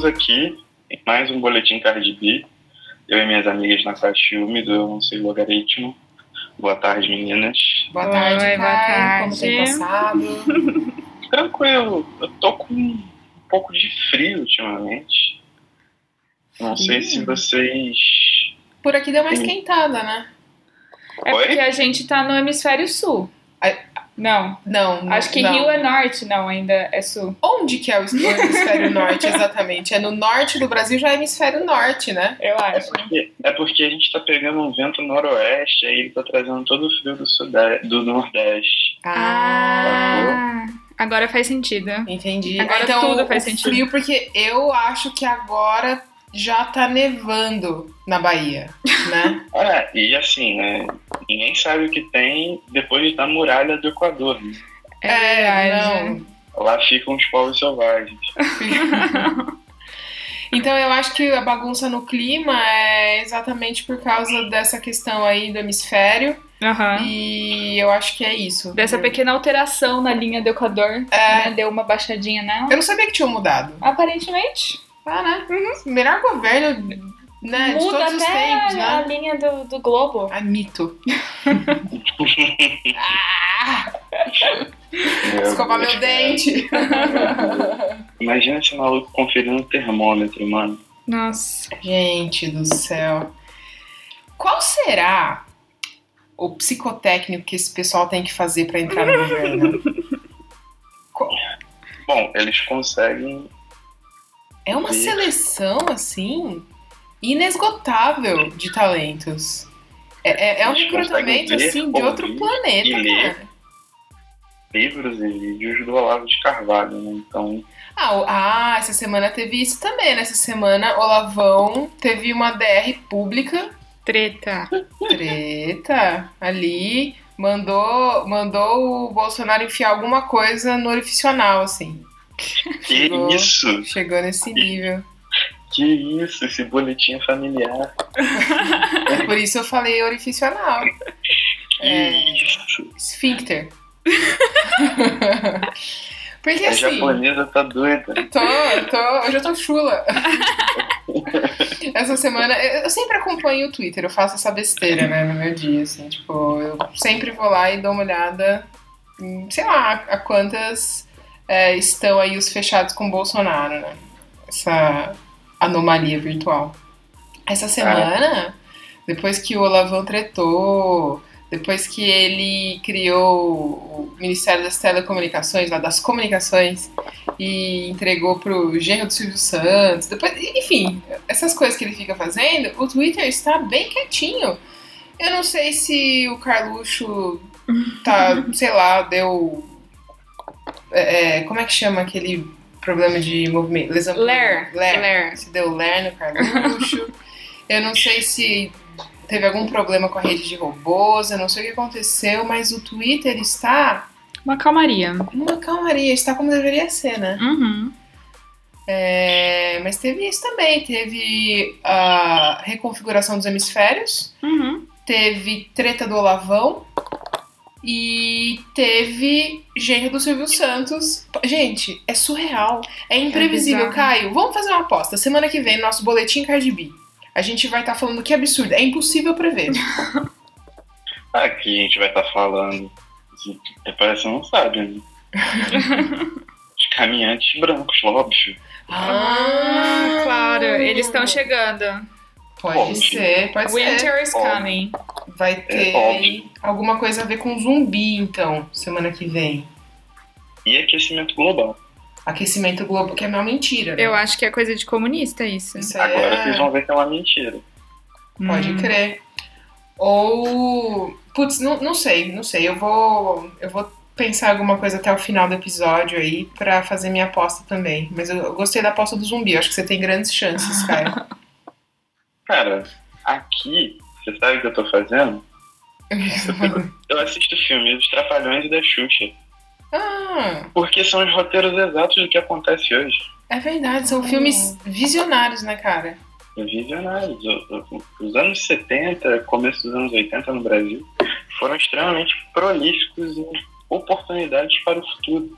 estamos aqui em mais um Boletim Card B. Eu e minhas amigas na Caxiume do Eu Não Sei Logaritmo. Boa tarde, meninas. Boa tarde, Oi, Caio. boa tarde. Como tem passado? Tranquilo, eu tô com um pouco de frio ultimamente. Não sei se vocês. Por aqui deu uma esquentada, né? É Oi? porque a gente tá no hemisfério sul. Não, Não, acho que não. Rio é norte, não, ainda é sul. Onde que é o hemisfério norte, exatamente? É no norte do Brasil, já é hemisfério norte, né? Eu É acho. porque, é porque a gente tá pegando um vento noroeste, aí ele tá trazendo todo o frio do, sudeste, do nordeste. Ah, agora faz sentido. Entendi. Agora Ah, então, tudo faz sentido. frio, porque eu acho que agora já tá nevando na Bahia, né? Ah, e assim, né? Ninguém sabe o que tem depois da muralha do Equador. Né? É, verdade. Lá ficam os povos selvagens. Então eu acho que a bagunça no clima é exatamente por causa dessa questão aí do hemisfério. Aham. E eu acho que é isso. Dessa pequena alteração na linha do Equador, É. né, deu uma baixadinha nela. Eu não sabia que tinha mudado. Aparentemente. Ah, né? Melhor governo, né? de Muda todos os tempos, a né? linha do, do globo. Ah, mito. ah, escovar meu dente. Imagina esse maluco conferindo o termômetro, mano. Nossa. Gente do céu. Qual será o psicotécnico que esse pessoal tem que fazer pra entrar no governo? Bom, eles conseguem. É uma seleção, assim, inesgotável de talentos. É, é- é um recrutamento, assim, de outro planeta, e ler. cara. livros e vídeos do Olavo de Carvalho, né? Então, Ah, ah, essa semana teve isso também. Nessa semana, o Lavão teve uma DR pública, Treta. treta, ali, mandou, mandou o Bolsonaro enfiar alguma coisa no orificional, assim. que Chegou. isso? Chegou nesse nível. Que isso? Esse boletim é familiar. Por isso eu falei orificional. Que É. isso? Esfíncter. Porque A assim. japonesa tá doida. Tô, tô, hoje eu tô chula. essa semana, eu eu sempre acompanho o Twitter, eu faço essa besteira, né, no meu dia, assim, tipo, eu sempre vou lá e dou uma olhada, em, sei lá, a quantas é, estão aí os fechados com o Bolsonaro, né, essa anomalia virtual. Essa semana, depois que o Olavão tretou, depois que ele criou o Ministério das Telecomunicações, lá das comunicações, e entregou pro genro do Silvio Santos. Depois, enfim, essas coisas que ele fica fazendo, o Twitter está bem quietinho. Eu não sei se o Carluxo tá, sei lá, deu. é, é, como é que chama aquele problema de movimento? Lesão Ler. Ler. Ler. Se deu ler no Carluxo. eu não sei se teve algum problema com a rede de robôs, eu não sei o que aconteceu, mas o Twitter está Uma calmaria. uma calmaria, está como deveria ser, né? Uhum. É, mas teve isso também, teve a reconfiguração dos hemisférios, Uhum. teve treta do Olavão e teve genro do Silvio Santos. Gente, é surreal, é imprevisível. bizarro. Caio, vamos fazer uma aposta. Semana que vem, no nosso boletim Cardi B. A gente vai estar falando que absurdo, é impossível prever. Aqui a gente vai estar falando. Até parece que não sabe, né? Os caminhantes brancos, óbvio. Ah, claro. Eles estão chegando. Pode Óbvio. ser, pode ser. Winter is coming. Vai ter óbvio. alguma coisa a ver com zumbi, então, semana que vem. E aquecimento global. Aquecimento global, que é uma mentira. né? Eu acho que é coisa de comunista isso. Isso aí Agora é- vocês vão ver que é uma mentira. Pode Hum. crer. Ou. Putz, não, não sei, não sei. Eu vou. Eu vou pensar alguma coisa até o final do episódio aí pra fazer minha aposta também. Mas eu, eu gostei da aposta do zumbi. Eu acho que você tem grandes chances, cara. Cara, aqui, você sabe o que eu tô fazendo? Eu assisto filmes dos Trapalhões e da Xuxa. ah, Porque são os roteiros exatos do que acontece hoje. é verdade. São filmes visionários, né, cara? Visionários. Os anos 70, começo dos anos 80 no Brasil, foram extremamente prolíficos em oportunidades para o futuro.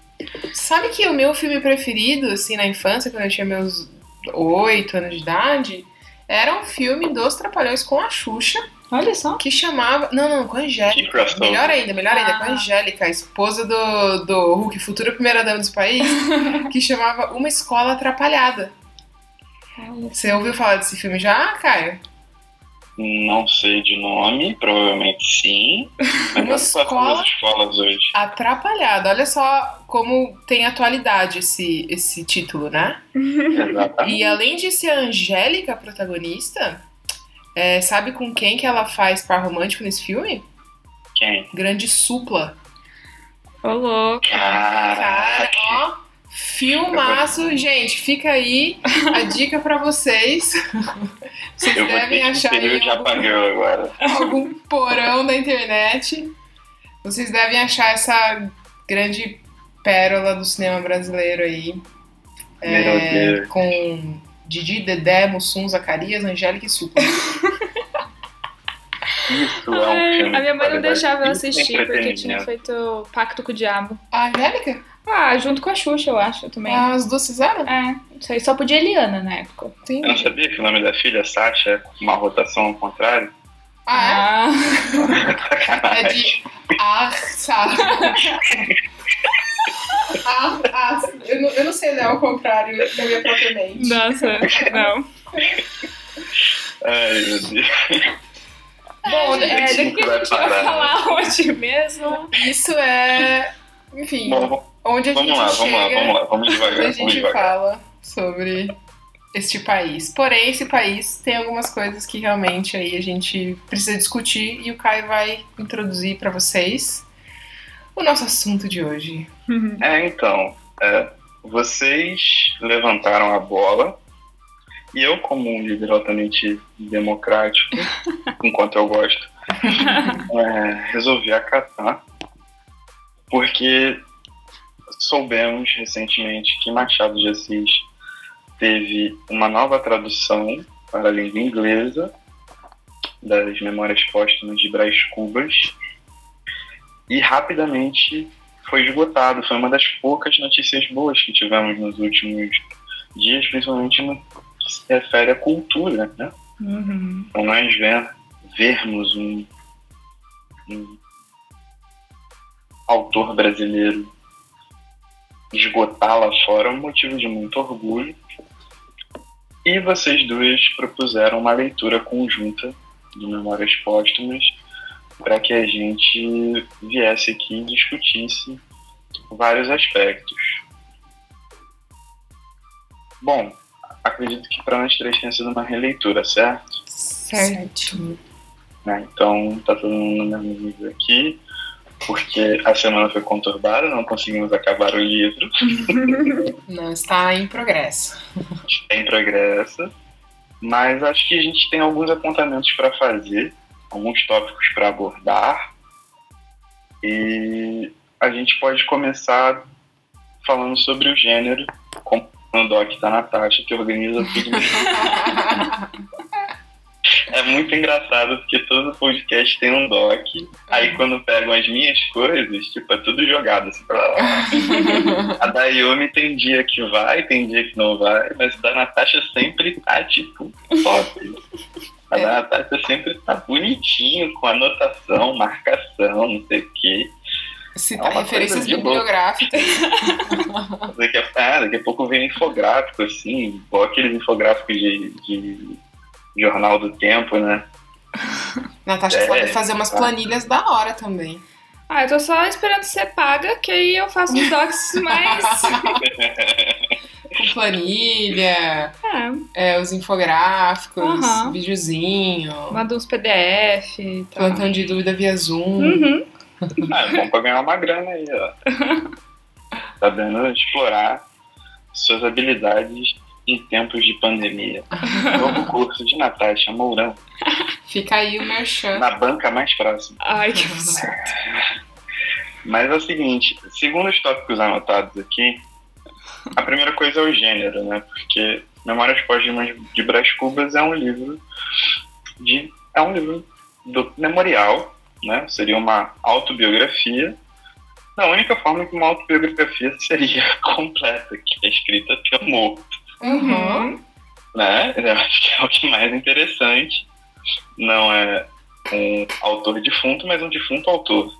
Sabe que o meu filme preferido, assim, na infância, quando eu tinha meus 8 anos de idade, era um filme dos Trapalhões com a Xuxa, Olha só. que chamava. Não, não, com a Angélica. Melhor ainda, melhor ainda, com a Ah. Angélica, a esposa do, do Hulk, futura primeira dama do país, que chamava Uma Escola Atrapalhada. Você ouviu falar desse filme já, Caio? Não sei de nome, provavelmente sim. Mas escola- nas escolas hoje. Atrapalhada. Olha só como tem atualidade esse, esse título, né? Exatamente. E além de ser a Angélica a protagonista, é, sabe com quem que ela faz par romântico nesse filme? Quem? Grande supla. Ô, louco. Cara, ó, filmaço. Gente, fica aí a dica pra vocês. Vocês Eu devem achar aí algum, algum porão da internet. Vocês devem achar essa grande pérola do cinema brasileiro aí. É, com Didi, Dedé, Mussum, Zacarias, Angélica e Supla. Isso é um Ai, filme a minha mãe não deixava eu é assistir porque tinha feito pacto com o diabo. A Angélica? Ah, junto com a Xuxa, eu acho, também. As duas fizeram? É, isso aí só podia Eliana na época. Sim. Eu não sabia que o nome da filha, Sasha, é uma rotação ao contrário? Ah, Ah, é? É Sacanagem. de Arsa. Ah, ah, eu, não, eu não sei ler ao contrário da minha própria mente. nossa, não. Ai, meu Deus. Bom, é, do que, que a gente vai parar. falar hoje mesmo? Isso é. Enfim, Bom, onde a gente vamos lá, vamos lá, chega, vamos lá, vamos onde devagar, a vamos gente devagar. fala sobre este país. Porém, esse país tem algumas coisas que realmente aí a gente precisa discutir e o Caio vai introduzir para vocês o nosso assunto de hoje. É, então, é, vocês levantaram a bola e eu, como um líder altamente democrático, enquanto eu gosto, é, resolvi acatar, porque soubemos recentemente que Machado de Assis teve uma nova tradução para a língua inglesa das Memórias Póstumas de Brás Cubas e rapidamente foi esgotado. Foi uma das poucas notícias boas que tivemos nos últimos dias, principalmente no que se refere à cultura, né? Uhum. Então nós ver, vermos um, um autor brasileiro esgotar lá fora é um motivo de muito orgulho. E vocês duas propuseram uma leitura conjunta de Memórias Póstumas para que a gente viesse aqui e discutisse vários aspectos. Bom, acredito que para nós três tenha sido uma releitura, certo? Certo. né? Então tá todo mundo no mesmo nível aqui, porque a semana foi conturbada, não conseguimos acabar o livro, Não está em progresso. está em progresso, mas acho que a gente tem alguns apontamentos para fazer, alguns tópicos para abordar, e a gente pode começar falando sobre o gênero, como o Doc da Natasha, que organiza tudo É muito engraçado porque todo podcast tem um doc. Aí quando pegam as minhas coisas, tipo, é tudo jogado assim pra lá. A da Yumi tem dia que vai, tem dia que não vai, mas a da Natasha sempre tá, tipo, top. A da Natasha sempre tá bonitinho, com anotação, marcação, não sei o quê. Citar É referências louco. bibliográficas. Daqui a, ah, daqui a pouco vem infográfico, assim, igual aqueles infográficos de, de Jornal do Tempo, né? Natasha É, sabe fazer umas tá. planilhas da hora também. Ah, eu tô só esperando ser paga, que aí eu faço uns docs mais. Com planilha, É, é, os infográficos, Aham. videozinho, manda uns PDF e tal. plantão de dúvida via Zoom. Uhum. Ah, é bom pra ganhar uma grana aí, ó. Sabendo explorar suas habilidades em tempos de pandemia. Novo curso de Natasha Mourão, Fica aí o merchan. na banca mais próxima. Ai, que absurdo. Mas é o seguinte, segundo os tópicos anotados aqui, a primeira coisa é o gênero, né? Porque Memórias Póstumas de Brás Cubas é um livro de é um livro do memorial, né? Seria uma autobiografia. Da única forma que uma autobiografia seria completa, que é escrita pelo morto. Uhum. né? Eu acho que é o que mais interessante. Não é um autor defunto, mas um defunto autor.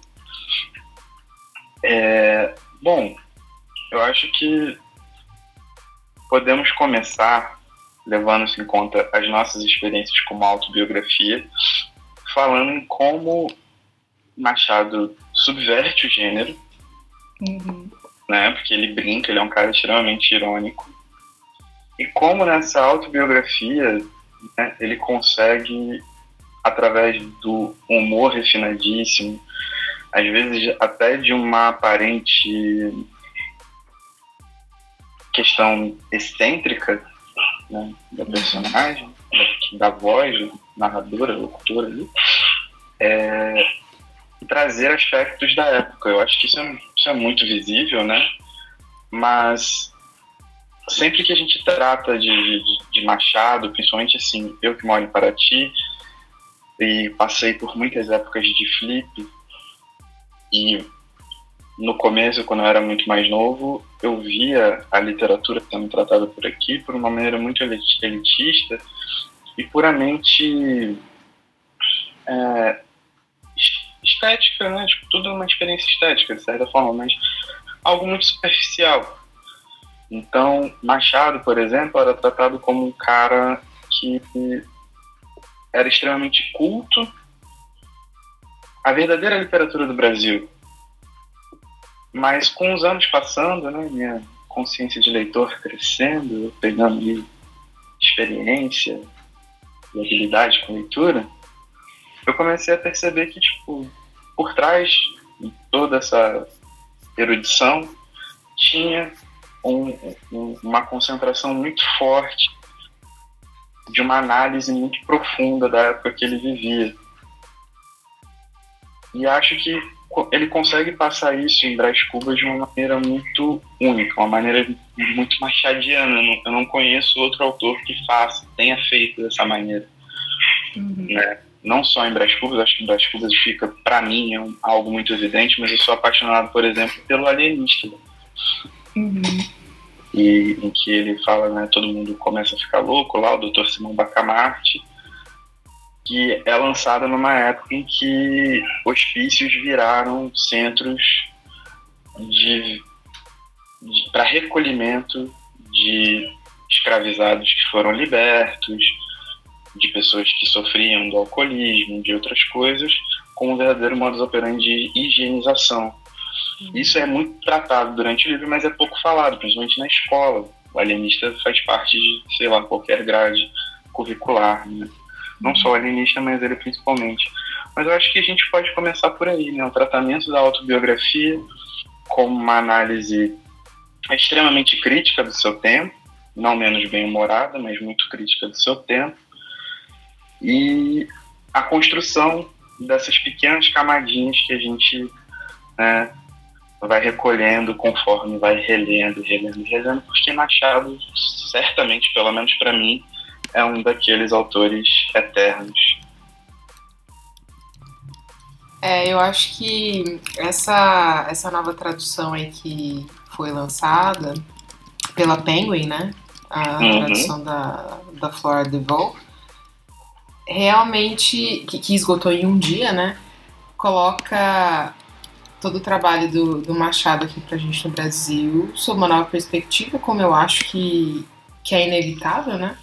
É, bom, eu acho que podemos começar levando-se em conta as nossas experiências como autobiografia, falando em como Machado subverte o gênero, Uhum. né? Porque ele brinca, ele é um cara extremamente irônico. E como nessa autobiografia né, ele consegue, através do humor refinadíssimo, às vezes até de uma aparente questão excêntrica né, da personagem, da, voz, narradora, locutora ali, é, trazer aspectos da época. Eu acho que isso é, isso é muito visível, né? Mas sempre que a gente trata de, de, de, Machado, principalmente assim, eu que moro em Paraty e passei por muitas épocas de flip e no começo, quando eu era muito mais novo, eu via a literatura sendo tratada por aqui por uma maneira muito elitista e puramente é, estética, né? Tipo, tudo é uma experiência estética, de certa forma, mas algo muito superficial. Então, Machado, por exemplo, era tratado como um cara que era extremamente culto. A verdadeira literatura do Brasil. Mas com os anos passando, né, minha consciência de leitor crescendo, pegando ali experiência e habilidade com leitura, eu comecei a perceber que, tipo, por trás de toda essa erudição tinha um, um, uma concentração muito forte de uma análise muito profunda da época que ele vivia. E acho que ele consegue passar isso em Brás Cubas de uma maneira muito única, uma maneira muito machadiana. Eu não, eu não conheço outro autor que faça, tenha feito dessa maneira. Uhum. Né? Não só em Brás Cubas, acho que Brás Cubas fica, para mim, é um, algo muito evidente, mas eu sou apaixonado, por exemplo, pelo Alienista. Uhum. E em que ele fala, né, todo mundo começa a ficar louco lá, o Dr. Simão Bacamarte, que é lançada numa época em que hospícios viraram centros de, de para recolhimento de escravizados que foram libertos, de pessoas que sofriam do alcoolismo, de outras coisas, com um verdadeiro modus operandi de higienização. Isso é muito tratado durante o livro, mas é pouco falado, principalmente na escola. O alienista faz parte de, sei lá, qualquer grade curricular, né? Não só o alienista, mas ele principalmente. Mas eu acho que a gente pode começar por aí, né? O tratamento da autobiografia como uma análise extremamente crítica do seu tempo, não menos bem-humorada, mas muito crítica do seu tempo, e a construção dessas pequenas camadinhas que a gente né, vai recolhendo conforme vai relendo, relendo, relendo, porque Machado, certamente, pelo menos para mim, é um daqueles autores eternos. É, eu acho que essa, essa nova tradução aí que foi lançada pela Penguin, né? A uhum. tradução da, da Flora DeVoe, realmente, que, que esgotou em um dia, né? Coloca todo o trabalho do, do Machado aqui pra gente no Brasil sob uma nova perspectiva, como eu acho que, que é inevitável, né?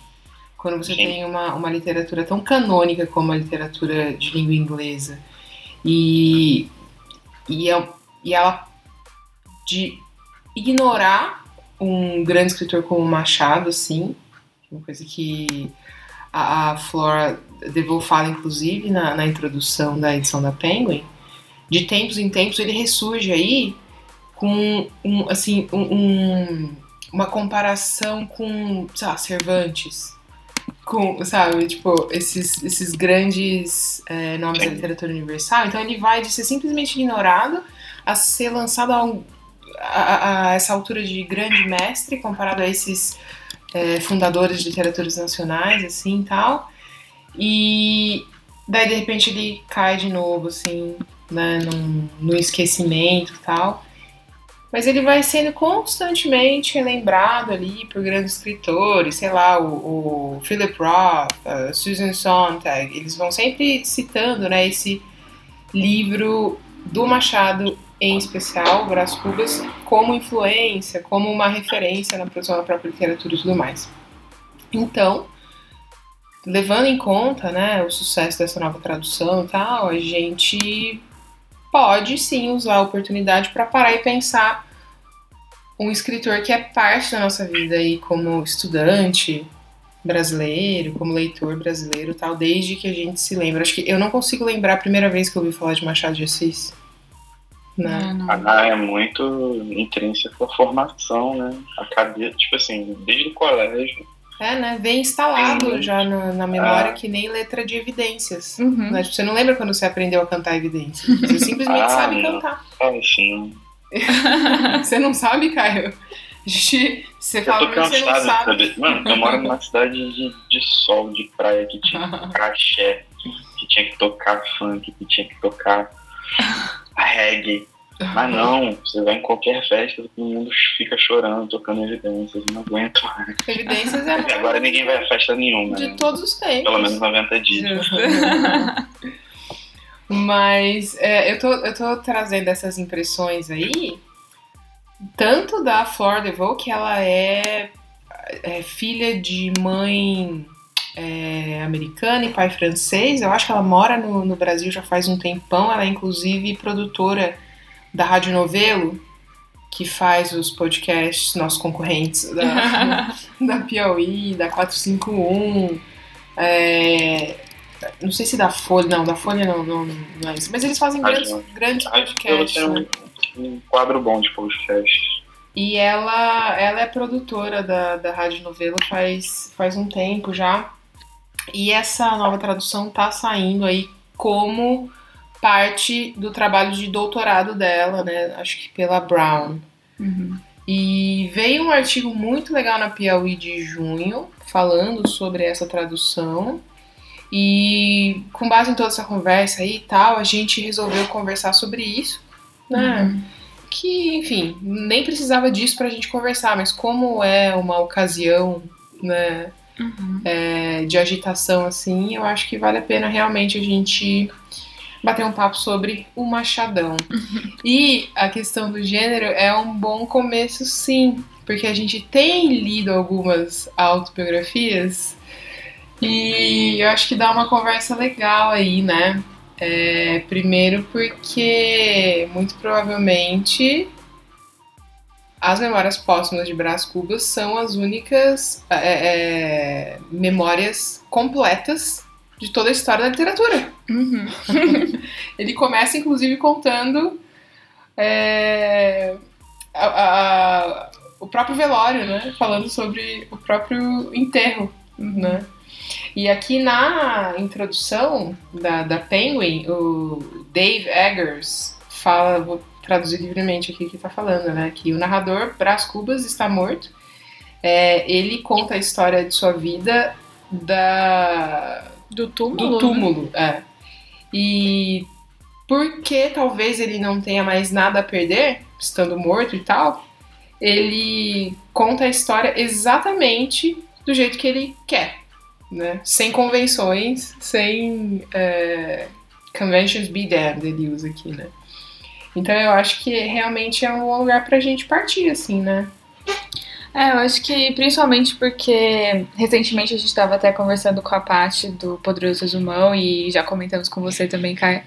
Quando você Sim. tem uma, uma literatura tão canônica como a literatura de língua inglesa e, e, é, e ela de ignorar um grande escritor como Machado, assim, uma coisa que a, a Flora DeVoe fala, inclusive, na, na introdução da edição da Penguin, de tempos em tempos ele ressurge aí com um, assim, um, um, uma comparação com, sei lá, Cervantes, com, sabe, tipo, esses, esses grandes é, nomes da literatura universal. Então ele vai de ser simplesmente ignorado a ser lançado a, um, a, a essa altura de grande mestre comparado a esses é, fundadores de literaturas nacionais, assim, e tal. E daí, de repente, ele cai de novo, assim, né, no, no esquecimento e tal. mas ele vai sendo constantemente relembrado ali por grandes escritores, sei lá, o, o Philip Roth, a Susan Sontag, eles vão sempre citando né, esse livro do Machado em especial, Brás Cubas, como influência, como uma referência na produção da própria literatura e tudo mais. Então, levando em conta né, o sucesso dessa nova tradução e tal, a gente pode sim usar a oportunidade para parar e pensar um escritor que é parte da nossa vida aí como estudante brasileiro, como leitor brasileiro, tal, desde que a gente se lembra. Acho que eu não consigo lembrar a primeira vez que eu ouvi falar de Machado de Assis. Né? Ah, é muito intrínseco à formação, né? A cabeça, tipo assim, desde o colégio. É, né? Vem instalado já no, na memória ah. que nem letra de evidências. Uhum. Né? Tipo, você não lembra quando você aprendeu a cantar evidências. Você simplesmente ah, sabe não. cantar. Ah, sim. você não sabe, Caio? A gente, você fala eu tô cansado você não sabe. de saber. Mano, eu moro numa cidade de, de sol, de praia, que tinha que que tinha que tocar funk, que tinha que tocar reggae. Mas não, você vai em qualquer festa, todo mundo fica chorando, tocando evidências, não aguento mais. Evidências é agora ninguém vai a festa nenhuma. De né? todos os tempos. Pelo menos 90 dias. Mas é, eu, tô, eu tô trazendo essas impressões aí, tanto da Flor DeVoe, que ela é, é filha de mãe é, americana e pai francês. Eu acho que ela mora no, no Brasil já faz um tempão. Ela é inclusive produtora da Rádio Novelo, que faz os podcasts, nossos concorrentes da, da Piauí, da 451. É, não sei se da Folha, não, da Folha não, não, não é isso. Mas eles fazem grandes, grandes podcasts. Tem um, um quadro bom de podcasts. E ela, ela é produtora da, da Rádio Novelo faz, faz um tempo já. E essa nova tradução tá saindo aí como parte do trabalho de doutorado dela, né? Acho que pela Brown. Uhum. E veio um artigo muito legal na Piauí de junho, falando sobre essa tradução. E com base em toda essa conversa aí e tal, a gente resolveu conversar sobre isso, né? Uhum. Que, enfim, nem precisava disso pra gente conversar, mas como é uma ocasião, né, uhum. é, de agitação assim, eu acho que vale a pena realmente a gente bater um papo sobre o Machadão. e a questão do gênero é um bom começo, sim, porque a gente tem lido algumas autobiografias e eu acho que dá uma conversa legal aí, né? É, primeiro porque muito provavelmente as memórias póstumas de Brás Cubas são as únicas é, é, memórias completas de toda a história da literatura. Uhum. Ele começa, inclusive, contando é, a, a, o próprio velório, né? Falando sobre o próprio enterro, né? E aqui na introdução da, da Penguin, o Dave Eggers fala, vou traduzir livremente aqui o que está falando, né? Que o narrador Brás Cubas está morto. É, ele conta a história de sua vida da do túmulo? Do né? túmulo, é. E porque talvez ele não tenha mais nada a perder, estando morto e tal, ele conta a história exatamente do jeito que ele quer, né? Sem convenções, sem é, conventions be damned, ele usa aqui, né? Então eu acho que realmente é um lugar pra gente partir, assim, né? É, eu acho que principalmente porque recentemente a gente estava até conversando com a Paty do Poderoso Resumão e já comentamos com você também, Caio,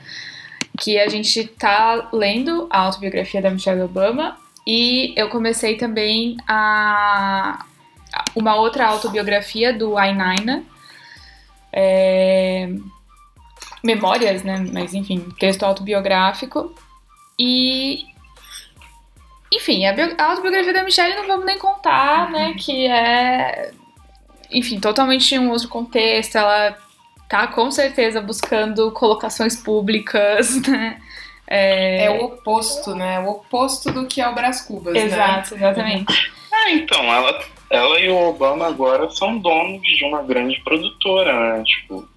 que a gente tá lendo a autobiografia da Michelle Obama e eu comecei também a uma outra autobiografia do Ainaina, é, memórias, né? Mas enfim, texto autobiográfico. E enfim, a, a autobiografia da Michelle não vamos nem contar, né? Uhum. Que é, enfim, totalmente em um outro contexto. Ela tá com certeza buscando colocações públicas, né? É... é o oposto, né? O oposto do que é o Brás Cubas, Exato, né? exatamente. É, então, ela, ela e o Obama agora são donos de uma grande produtora, né? Tipo,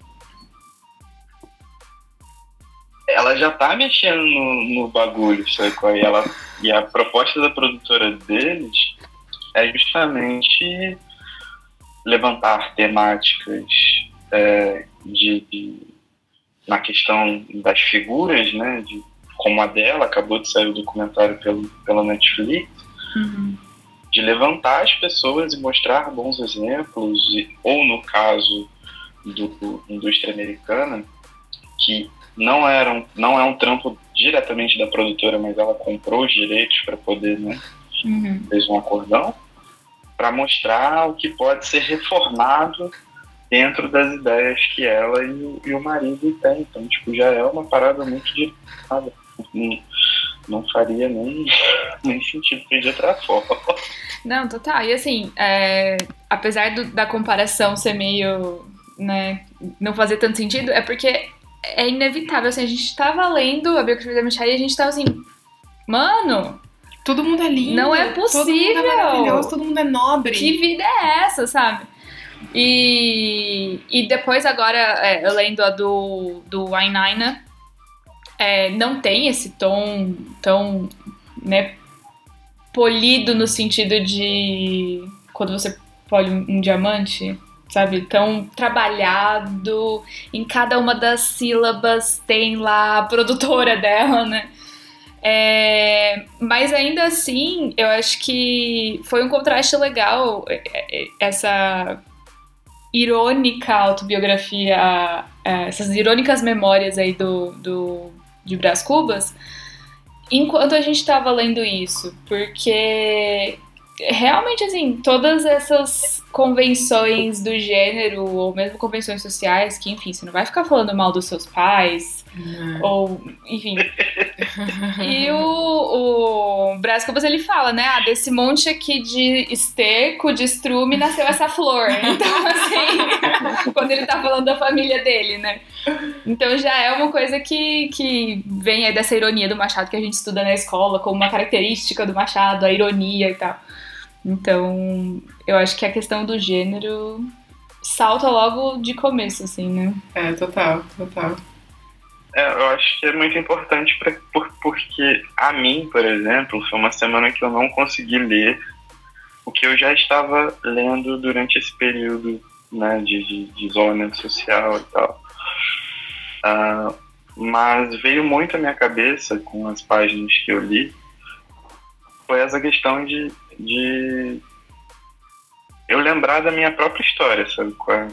ela já tá mexendo no, no bagulho, sabe? E, ela, e a proposta da produtora deles é justamente levantar temáticas é, de, de, na questão das figuras, né? De, como a dela, acabou de sair o documentário pelo, pela Netflix, Uhum. de levantar as pessoas e mostrar bons exemplos, e- ou no caso do, do indústria americana, que não, era um, não é um trampo diretamente da produtora, mas ela comprou os direitos para poder, né, Uhum. fez um acordão, para mostrar o que pode ser reformado dentro das ideias que ela e, o- e o marido têm. Então, tipo, já é uma parada muito direcionada. Não, não faria nem, nem sentido de outra forma. Não, total. E assim, é, apesar do- da comparação ser meio, né, não fazer tanto sentido, é porque é inevitável, assim, a gente tava lendo a biografia da Michelle e a gente tava assim, mano, Todo mundo é lindo. Não é Todo mundo possível. é maravilhoso, todo mundo é nobre. que vida é essa, sabe? E, e depois agora, é, eu lendo a do, do Wainaina, é, não tem esse tom tão, né, polido no sentido de quando você pole um diamante, sabe? Tão trabalhado, em cada uma das sílabas tem lá a produtora dela, né? É, mas ainda assim, eu acho que foi um contraste legal é, é, essa irônica autobiografia, é, essas irônicas memórias aí do, do de Brás Cubas, enquanto a gente estava lendo isso, porque realmente assim, todas essas convenções do gênero, ou mesmo convenções sociais, que enfim, você não vai ficar falando mal dos seus pais, ou enfim. E o, o Brás Cubas ele fala, né? Ah, desse monte aqui de esterco, de estrume, nasceu essa flor. Então, assim, quando ele tá falando da família dele, né? Então já é uma coisa que, que vem aí dessa ironia do Machado que a gente estuda na escola, como uma característica do Machado, a ironia e tal. Então, eu acho que a questão do gênero salta logo de começo, assim, né? É, total, total. É, eu acho que é muito importante pra, por, porque a mim, por exemplo, foi uma semana que eu não consegui ler o que eu já estava lendo durante esse período né, de, de, de isolamento social e tal. Ah, mas veio muito à minha cabeça com as páginas que eu li foi essa questão de, de eu lembrar da minha própria história, sabe? é?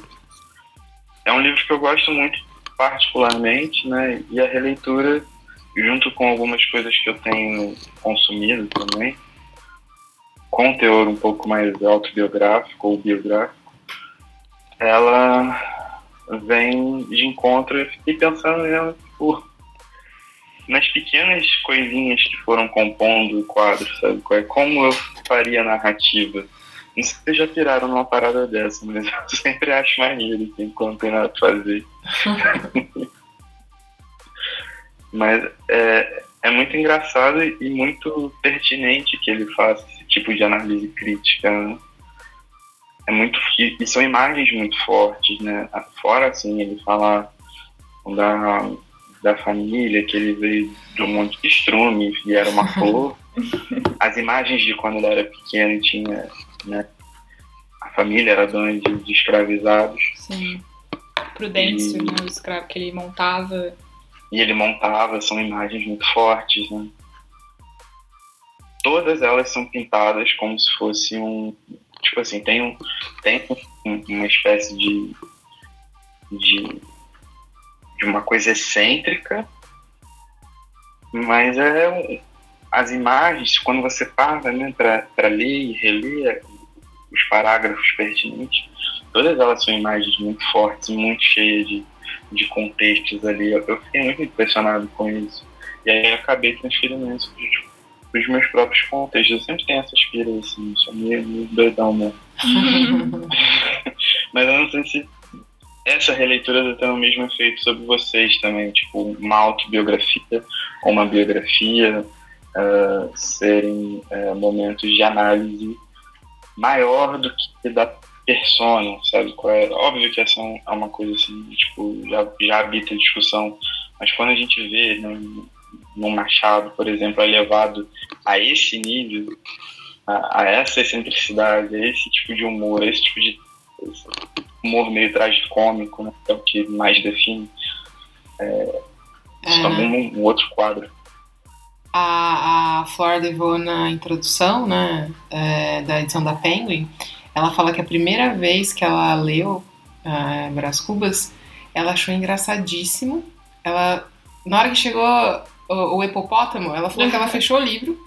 É um livro que eu gosto muito particularmente, né? E a releitura, junto com algumas coisas que eu tenho consumido também, com teor um pouco mais autobiográfico ou biográfico, ela vem de encontro e fiquei pensando nela, tipo, nas pequenas coisinhas que foram compondo o quadro, sabe? É? Como eu faria a narrativa. Não sei se vocês já piraram numa parada dessa, mas eu sempre acho maneiro assim, quando não tem nada pra fazer. mas é, é muito engraçado e muito pertinente que ele faça esse tipo de análise crítica. Né? É muito, e são imagens muito fortes, né? Fora, assim, ele fala da, da família, que ele veio um monte de estrume e era uma flor. As imagens de quando ele era pequeno tinha, né? A família era dona de, de escravizados Sim. Prudêncio, E- né? O escravo que ele montava. e ele montava, são imagens muito fortes, né? Todas elas são pintadas como se fosse um. Tipo assim, tem, um, tem um- uma espécie de, de. De uma coisa excêntrica, mas é. as imagens, quando você para né, para ler e reler os parágrafos pertinentes, todas elas são imagens muito fortes, muito cheias de, de contextos ali. Eu, eu fiquei muito impressionado com isso. E aí eu acabei transferindo isso para os meus próprios contextos. Eu sempre tenho essas piras assim, sou meio, meio doidão mesmo. Mas eu não sei se essa releitura está tendo o mesmo efeito sobre vocês também, tipo, uma autobiografia ou uma biografia ah, serem ah, momentos de análise maior do que da persona, sabe? Qual é? Óbvio que essa é é uma coisa assim, tipo, já, já habita a discussão Mas quando a gente vê num, num Machado, por exemplo, é levado a esse nível, a, a, essa excentricidade, a esse tipo de humor, a esse tipo de humor meio tragicômico, né, que é o que mais define, é, isso É. também é um, um outro quadro. A, a Flora levou na introdução, né, é, da edição da Penguin, ela fala que a primeira vez que ela leu é, Brás Cubas, ela achou engraçadíssimo. Ela, na hora que chegou o, o hipopótamo, ela falou que ela fechou o livro,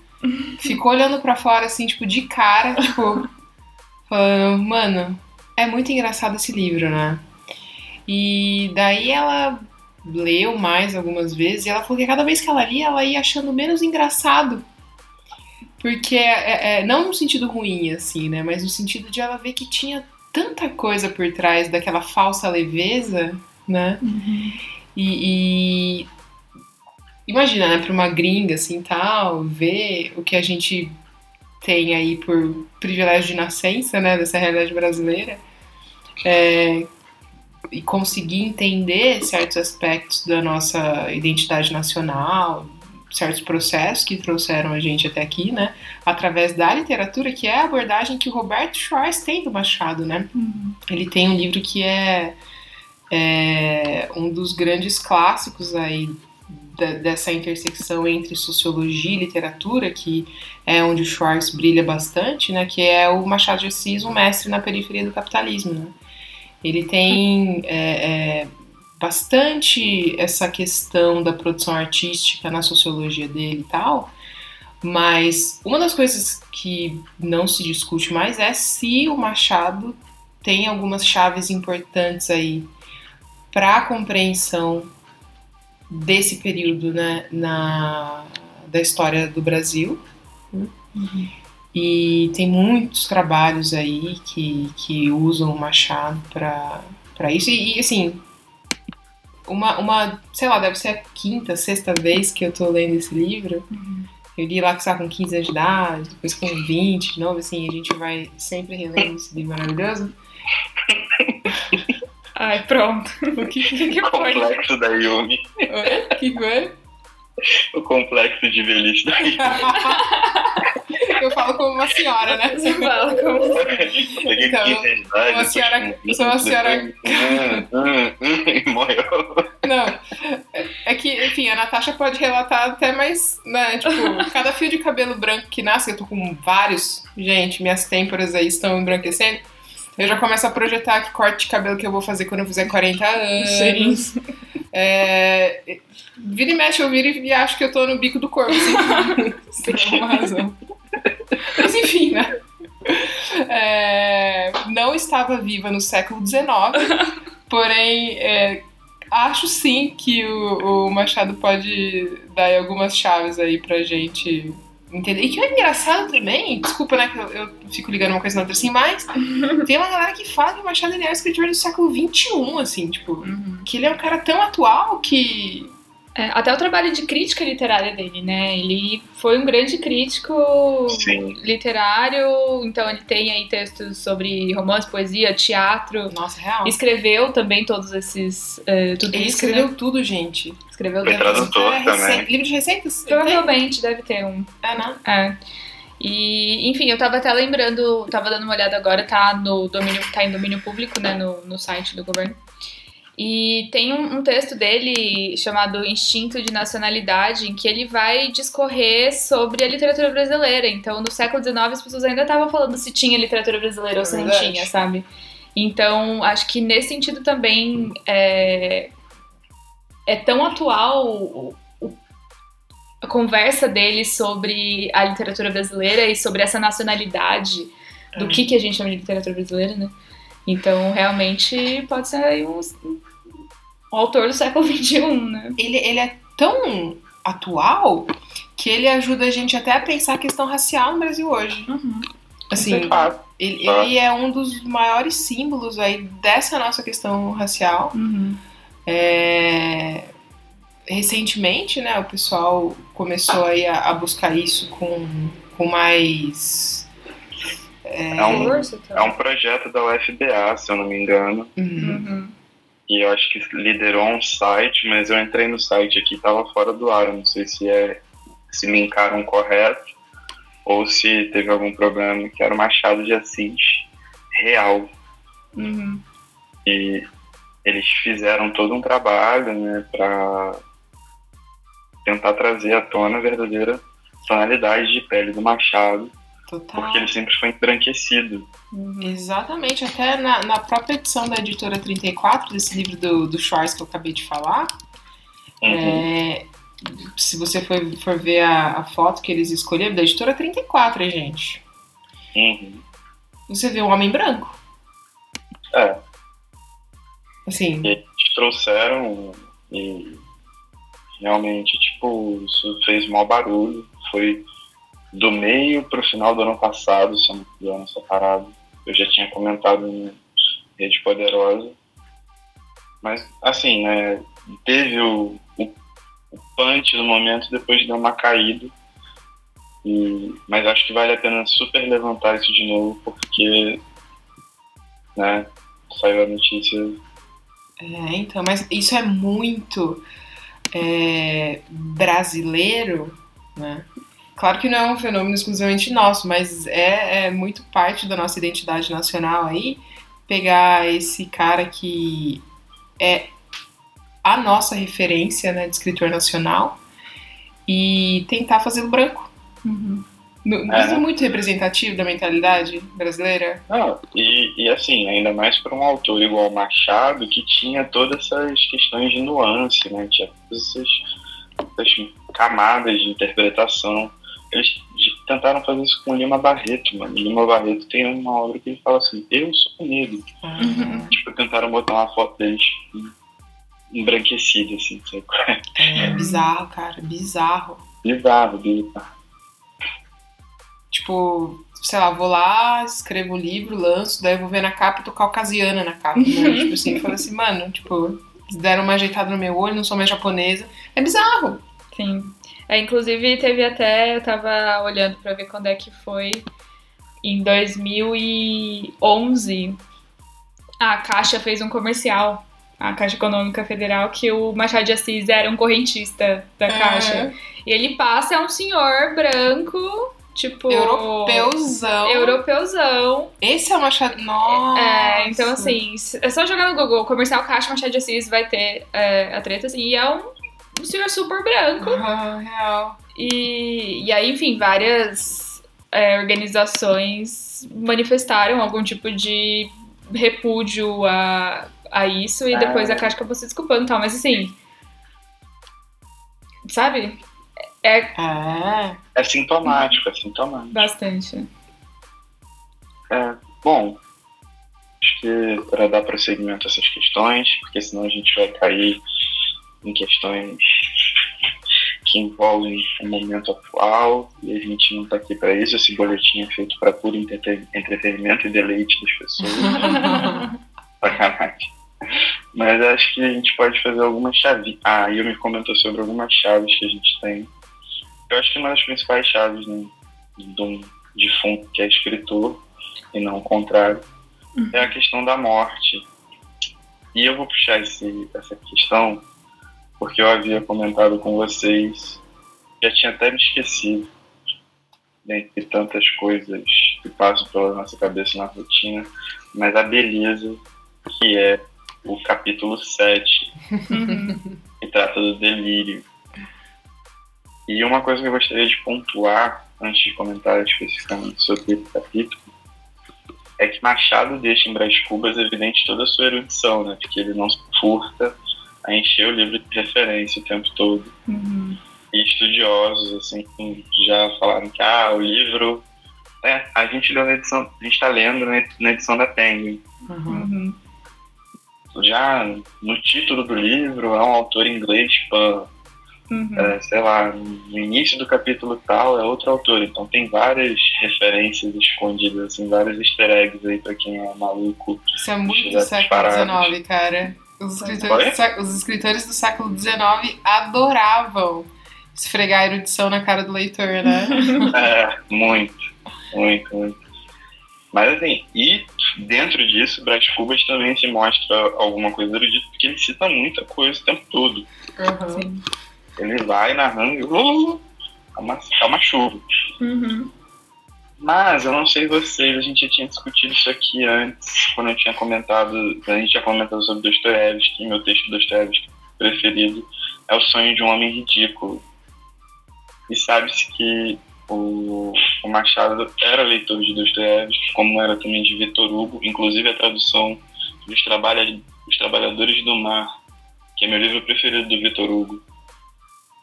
ficou olhando pra fora, assim, tipo, de cara, tipo, falando, mano, é muito engraçado esse livro, né? E daí ela leu mais algumas vezes e ela falou que cada vez que ela lia, ela ia achando menos engraçado. Porque, é, é, não no sentido ruim, assim, né? Mas no sentido de ela ver que tinha tanta coisa por trás daquela falsa leveza, né? E, e imagina, né, para uma gringa assim tal, ver o que a gente tem aí por privilégio de nascença, né, dessa realidade brasileira, é, e conseguir entender certos aspectos da nossa identidade nacional, certos processos que trouxeram a gente até aqui, né, através da literatura, que é a abordagem que o Roberto Schwartz tem do Machado, né? Ele tem um livro que é, é um dos grandes clássicos aí da- dessa intersecção entre sociologia e literatura, que é onde o Schwartz brilha bastante, né? Que é o Machado de Assis, um mestre na periferia do capitalismo, né? Ele tem é, é, bastante essa questão da produção artística na sociologia dele e tal, mas uma das coisas que não se discute mais é se o Machado tem algumas chaves importantes aí para a compreensão desse período né, na, da história do Brasil. né? E tem muitos trabalhos aí que, que usam o Machado para isso. E, e, assim, uma, uma, sei lá, deve ser a quinta, sexta vez que eu tô lendo esse livro. Eu li lá que estava com 15 anos de idade, depois com 20, de novo, assim, a gente vai sempre relendo esse livro maravilhoso. Ai, pronto. O que, que, que O foi? complexo da Yumi. Oi? O que foi? O complexo de velhice da Yumi. Eu falo como uma senhora, né? Você fala como. Peguei Então, 15 anos de idade, uma senhora- 20, sou uma senhora- Hum, hum, hum, e morreu. Não, é que, enfim, a Natasha pode relatar até mais, né, tipo, cada fio de cabelo branco que nasce, eu tô com vários, gente, minhas têmporas aí estão embranquecendo, eu já começo a projetar que corte de cabelo que eu vou fazer quando eu fizer 40 anos. É, vira e mexe, eu viro e acho que eu tô no bico do corpo, assim, por alguma razão. Mas enfim, né? É, não estava viva no século XIX, porém, é, acho sim que o, o Machado pode dar algumas chaves aí pra gente entender. E que é engraçado também, desculpa, né, que eu, eu fico ligando uma coisa na outra assim, mas tem uma galera que fala que o Machado ele é um escritor do século XXI, assim, tipo, que ele é um cara tão atual que. É, até o trabalho de crítica literária dele, né? Ele foi um grande crítico Sim. literário, então ele tem aí textos sobre romance, poesia, teatro. Nossa, real. Escreveu também todos esses. eh, tudo Ele isso, escreveu né? tudo, gente. Escreveu Foi deve- tradutor É, também. Livro de receitas? Provavelmente deve ter um. É, né? É. E, enfim, eu tava até lembrando, tava dando uma olhada agora, tá no domínio, tá em domínio público, né, no, no site do governo. E tem um, um texto dele chamado Instinto de Nacionalidade, em que ele vai discorrer sobre a literatura brasileira. Então, no século XIX, as pessoas ainda estavam falando se tinha literatura brasileira ou se não Verdade. tinha, sabe? Então, acho que nesse sentido também é, é tão atual o- o- a conversa dele sobre a literatura brasileira e sobre essa nacionalidade do É. que, que a gente chama de literatura brasileira, né? Então, realmente, pode ser aí um, autor do século XXI, né? Ele, ele é tão atual que ele ajuda a gente até a pensar a questão racial no Brasil hoje. Assim, De fato. ele, Ah. ele é um dos maiores símbolos aí dessa nossa questão racial. Uhum. É, Recentemente, né, o pessoal começou aí a, a buscar isso com, com mais. É um, Força, é um projeto da UFBA, se eu não me engano. Uhum. Uhum. E eu acho que liderou um site, mas eu entrei no site aqui e tava fora do ar. Eu não sei se é se linkaram correto ou se teve algum problema, que era o Machado de Assis real. Uhum. E eles fizeram todo um trabalho né, para tentar trazer à tona a verdadeira tonalidade de pele do Machado, Total. porque ele sempre foi embranquecido. Uhum. Exatamente, até na, na própria edição da editora 34, desse livro do, do Schwartz que eu acabei de falar, Uhum. é, se você for, for ver a, a foto que eles escolheram, da editora 34, hein, gente? Uhum. Você vê um homem branco. É, Assim, eles trouxeram e realmente, tipo, isso fez mau barulho. Foi do meio pro final do ano passado, se eu não me engano, essa parada. Eu já tinha comentado em Rede Poderosa. Mas, assim, né, teve o, o, o punch no momento, depois deu uma caída. E, mas acho que vale a pena super levantar isso de novo, porque, né, saiu a notícia é, então, mas isso é muito é, brasileiro, né? Claro que não é um fenômeno exclusivamente nosso, mas é, é muito parte da nossa identidade nacional aí pegar esse cara que é a nossa referência né, de escritor nacional e tentar fazê-lo branco. Uhum. No- Isso é muito representativo da mentalidade brasileira. Não, e, e assim, ainda mais para um autor igual Machado, que tinha todas essas questões de nuance, né? Tinha todas essas, essas camadas de interpretação. Eles tentaram fazer isso com Lima Barreto, mano. Lima Barreto tem uma obra que ele fala assim, eu sou negro. Uhum. Tipo, tentaram botar uma foto deles embranquecida, assim, sabe? É bizarro, cara, bizarro. Bizarro, bizarro. Tipo, sei lá, vou lá, escrevo o livro, lanço, daí eu vou ver na capa e tô caucasiana na capa. Né? tipo assim, eu falo assim, mano, tipo, deram uma ajeitada no meu olho, não sou mais japonesa. É bizarro. Sim. É, inclusive, teve até. Eu tava olhando pra ver quando é que foi. Em 2011, a Caixa fez um comercial. A Caixa Econômica Federal, que o Machado de Assis era um correntista da Caixa. E ele passa, é um senhor branco, tipo. Europeuzão. Europeuzão. Esse é o Machado. Nossa. É, então assim, é só jogar no Google, comercial Caixa Machado de Assis vai ter é, a treta, assim, e é um, um senhor super branco. Aham, real. E, e aí, enfim, várias é, organizações manifestaram algum tipo de repúdio a, a isso, e Ah. depois a Caixa acabou se desculpando e tal, mas assim. Sabe? É É. É sintomático, é sintomático. bastante. É, bom, acho que para dar prosseguimento a essas questões, porque senão a gente vai cair em questões que envolvem o momento atual e a gente não está aqui para isso. Esse boletim é feito para puro entrete- entretenimento e deleite das pessoas. Sacanagem. Mas acho que a gente pode fazer algumas chaves. Ah, e eu me comentou sobre algumas chaves que a gente tem. Eu acho que uma das principais chaves né, de um defunto que é escritor, e não o contrário, é a questão da morte. E eu vou puxar esse, essa questão porque eu havia comentado com vocês, já tinha até me esquecido, dentre tantas coisas que passam pela nossa cabeça na rotina, mas a beleza que é o capítulo 7, Uhum. que trata do delírio. E uma coisa que eu gostaria de pontuar, antes de comentar especificamente sobre esse capítulo, é que Machado deixa em Brás Cubas evidente toda a sua erudição, né? Porque ele não se furta a encher o livro de referência o tempo todo. Uhum. E estudiosos, assim, já falaram que ah, o livro. É, a gente leu na edição, a gente está lendo na edição da Penguin. Uhum. Uhum. Já no título do livro é um autor inglês pan, Uhum. é, sei lá, no início do capítulo tal é outro autor. Então tem várias referências escondidas, assim, vários easter eggs aí pra quem é maluco. Isso é muito século. XIX, cara. Os Oi? escritores, do sé- os escritores do século XIX adoravam esfregar a erudição na cara do leitor, né? É, muito, muito, muito. Mas assim, e dentro disso, Brás Cubas também se mostra alguma coisa erudita, porque ele cita muita coisa o tempo todo. Uhum. Sim. Ele vai narrando e uh, é, uma, é uma chuva. Uhum. Mas eu não sei vocês, a gente já tinha discutido isso aqui antes, quando eu tinha comentado, a gente tinha comentado sobre Dostoiévski, meu texto Dostoiévski preferido é O Sonho de um Homem Ridículo. E sabe-se que o, o Machado era leitor de Dostoiévski, como era também de Vitor Hugo, inclusive a tradução dos trabalha, Os Trabalhadores do Mar, que é meu livro preferido do Vitor Hugo,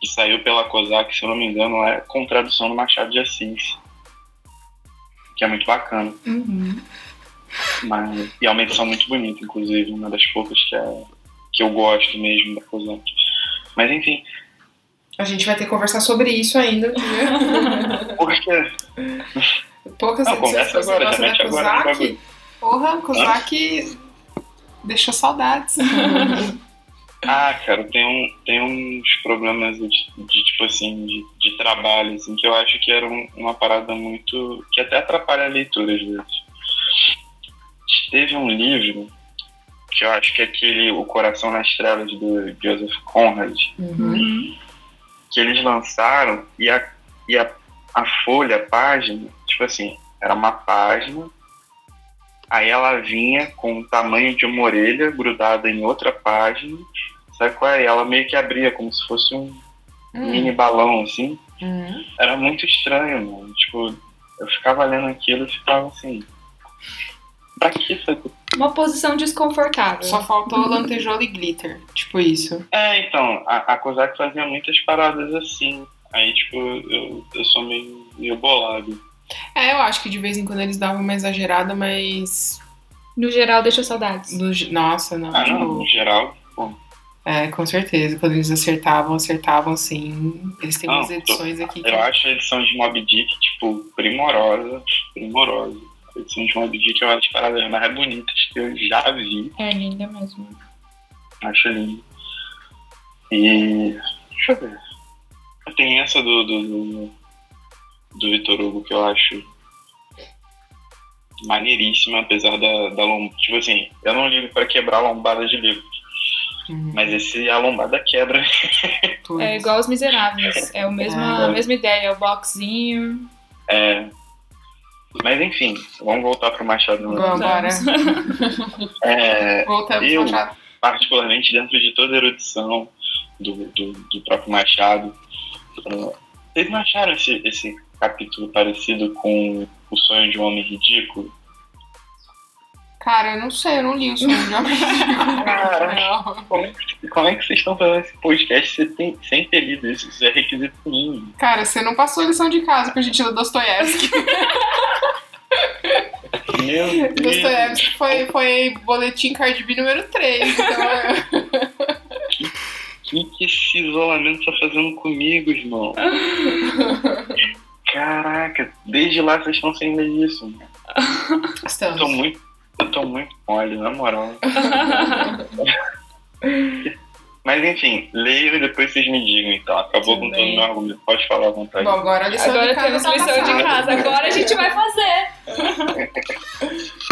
que saiu pela COSAC, se eu não me engano, é com tradução do Machado de Assis que é muito bacana. Uhum. Mas, e é uma edição muito bonita, inclusive, uma das poucas que, é, que eu gosto mesmo da Cosante. Mas enfim, A gente vai ter que conversar sobre isso ainda, viu? porque. Poucas Não, conversa agora, já mete agora bagulho. Porra, Kozak deixou saudades. Ah, cara, tem, um, tem uns problemas de, de, tipo assim, de, de trabalho, assim, que eu acho que era um- uma parada muito. que até atrapalha a leitura às vezes. Teve um livro que eu acho que é aquele O Coração nas Trevas do Joseph Conrad, Uhum. que eles lançaram e a, e a, a folha, a página, tipo assim, era uma página, aí ela vinha com o tamanho de uma orelha grudada em outra página, sabe qual é? E ela meio que abria como se fosse um mini balão, assim. Hum. Era muito estranho, mano. Tipo, eu ficava lendo aquilo e ficava assim. Pra que isso aqui? Uma posição desconfortável. Só faltou lantejola e glitter. Tipo isso. É, então, a, a Kozak fazia muitas paradas assim. Aí, tipo, eu, eu sou meio, meio bolado. É, eu acho que de vez em quando eles davam uma exagerada, mas. No geral, deixa saudades. ge- Nossa, não. Ah, tipo, não, no geral, pô. É, com certeza. Quando eles acertavam, acertavam sim. Eles têm Não, umas edições aqui que. Eu acho a edição de Mob Dick, tipo, primorosa, primorosa. A edição de Mob Dick é uma das paradas mais bonitas que eu já vi. É linda mesmo. Acho lindo. E. Deixa eu ver. Tem essa do. do, do, do Vitor Hugo que eu acho maneiríssima, apesar da, da lombada. Tipo assim, eu não ligo pra quebrar lombada de livro. Uhum, Mas esse a lombada quebra. É igual os miseráveis. É o mesmo, É. a mesma ideia, é o boxinho. É. Mas enfim, vamos voltar pro Machado. Vamos, bora. É, Voltamos Eu- Machado. particularmente dentro de toda a erudição do, do, do próprio Machado. Uh, Vocês não acharam esse, esse capítulo parecido com O Sonho de um Homem Ridículo? Cara, eu não sei, eu não li o de homem. Cara, como é, que, como é que vocês estão fazendo esse podcast sem, ter- sem ter lido isso? Isso é requisito mínimo. Cara, você não passou lição de casa pra gente ler Dostoiévski. Meu Deus. Dostoiévski foi, foi boletim Cardi B número 3. Então, O que, que esse isolamento tá fazendo comigo, irmão? Caraca, desde lá vocês estão sem ler isso. Eu tô estamos. muito, eu tô muito mole, na moral. Mas enfim, leiam e depois vocês me digam, então. Acabou com Tudo todo o meu argumento. Pode falar à vontade. Bom, agora a lição Agora de casa temos tá lição de casa. Agora a gente vai fazer.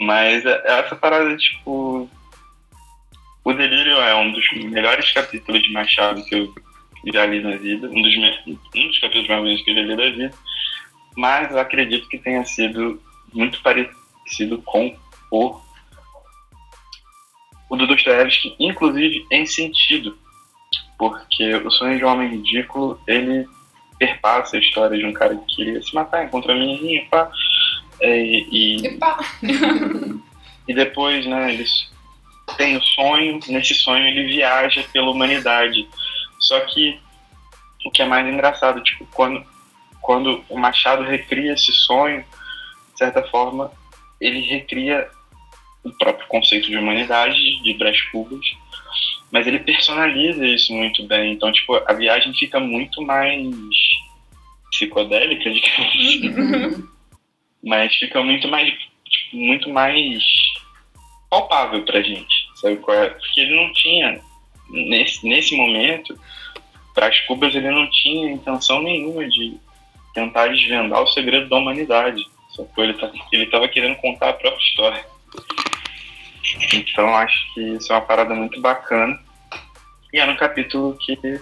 Mas é- essa parada, tipo. O Delírio é um dos melhores capítulos de Machado que eu já li na vida. Um dos, me- um dos capítulos mais bonitos que eu já li da vida. Mas eu acredito que tenha sido muito parecido com o. O do Dostoiévski, inclusive em sentido. Porque o sonho de um homem ridículo, ele perpassa a história de um cara que queria se matar, encontra a menininha, pá. É, e, Epa. e depois, né, eles têm o sonho, nesse sonho ele viaja pela humanidade. Só que o que é mais engraçado, tipo, quando, quando o Machado recria esse sonho, de certa forma, ele recria o próprio conceito de humanidade, de Brás Cubas, mas ele personaliza isso muito bem. Então, tipo, a viagem fica muito mais psicodélica, digamos assim mas fica muito mais tipo, muito mais palpável pra gente, sabe qual é? Porque ele não tinha nesse, nesse momento para as Cubas ele não tinha intenção nenhuma de tentar desvendar o segredo da humanidade, Sacou? Ele, tá, ele tava querendo contar a própria história. Então acho que isso é uma parada muito bacana. E é no capítulo que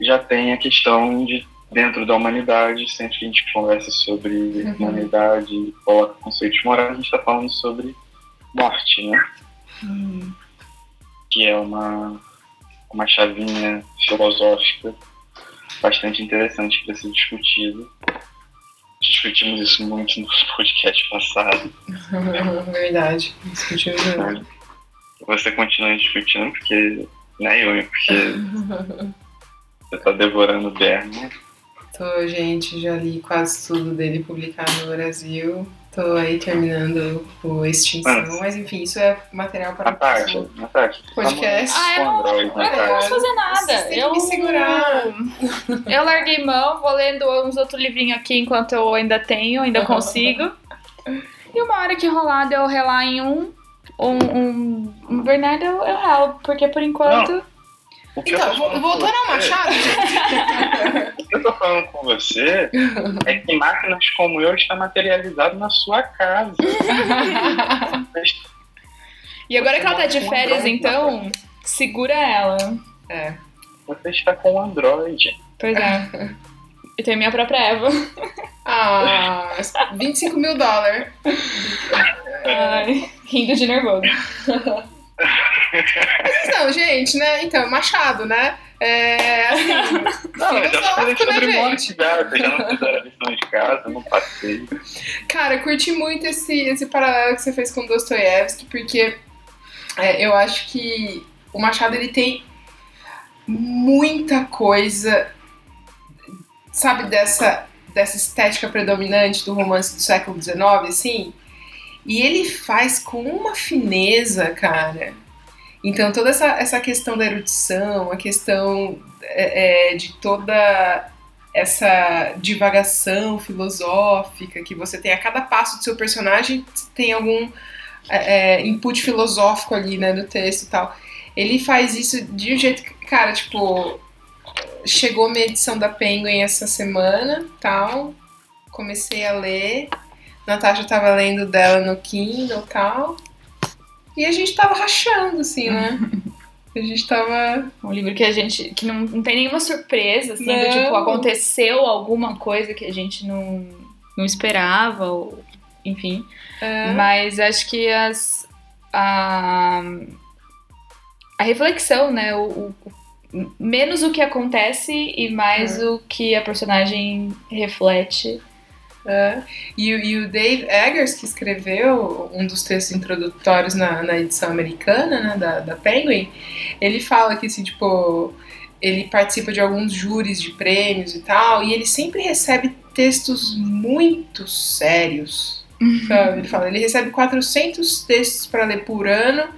já tem a questão de dentro da humanidade, sempre que a gente conversa sobre uhum. humanidade e coloca conceitos morais, a gente está falando sobre morte, né? Uhum. Que é uma, uma chavinha filosófica bastante interessante para ser discutido. Discutimos isso muito no podcast passado. Verdade, discutimos muito. Você continua discutindo porque, né, eu, porque você tá devorando o Bernie. Tô, gente, já li quase tudo dele publicado no Brasil. Tô aí terminando o Extinção, mas enfim, isso é material para Natália, o Natália, podcast. Ah, eu, não, eu não posso fazer nada. Eu me segurar. Eu larguei mão, vou lendo uns outros livrinhos aqui enquanto eu ainda tenho, ainda consigo. e uma hora que rolar eu relar em um, um, um, um Bernardo, eu, eu relo, porque por enquanto. Não. Então, voltando ao Machado, gente. o que eu tô falando com você é que máquinas como eu estão materializadas na sua casa. e agora que ela tá de férias, então, segura ela. É. Você está com o Android. Pois é. Eu tenho minha própria Eva. Ah, 25 mil dólares. Ai, rindo de nervoso. Mas não, gente, né? Então, Machado, né? É, assim, não, eu já falei sobre né, monte já, vocês já não fizeram a lição de casa, não passei. Cara, curti muito esse, esse paralelo que você fez com Dostoiévski, porque é, eu acho que o Machado ele tem muita coisa, sabe, dessa, dessa estética predominante do romance do século XIX, assim. E ele faz com uma fineza, cara. Então, toda essa, essa questão da erudição, a questão é, é, de toda essa divagação filosófica que você tem a cada passo do seu personagem, tem algum é, é input filosófico ali, né, no texto e tal. Ele faz isso de um jeito que, cara, tipo, chegou minha edição da Penguin essa semana, tal, comecei a ler, Natasha tava lendo dela no Kindle tal. E a gente tava rachando, assim, né? A gente tava. Um livro que a gente. que não, não tem nenhuma surpresa, assim, do tipo, aconteceu alguma coisa que a gente não, não esperava, ou, enfim. É. Mas acho que as. A, a reflexão, né? O, o, menos o que acontece e mais é. o que a personagem reflete é. E, e, o Dave Eggers, que escreveu um dos textos introdutórios na, na edição americana né, da, da Penguin, ele fala que, assim, tipo, ele participa de alguns júris de prêmios e tal, e ele sempre recebe textos muito sérios. Uhum. Sabe? Ele fala, ele recebe 400 textos para ler por ano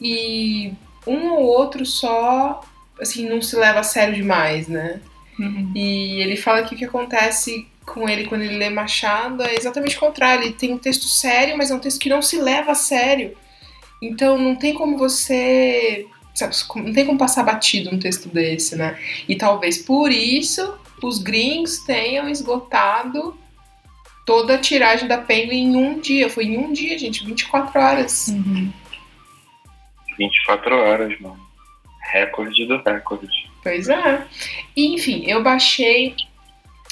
e um ou outro só, assim, não se leva a sério demais, né? Uhum. E ele fala que o que acontece com ele quando ele lê Machado é exatamente o contrário. Ele tem um texto sério, mas é um texto que não se leva a sério. Então não tem como você. Sabe, não tem como passar batido um texto desse, né? E talvez por isso os gringos tenham esgotado toda a tiragem da Penguin em um dia. Foi em um dia, gente, 24 horas. Uhum. 24 horas, mano. Recorde do recorde. Pois é. E, enfim, eu baixei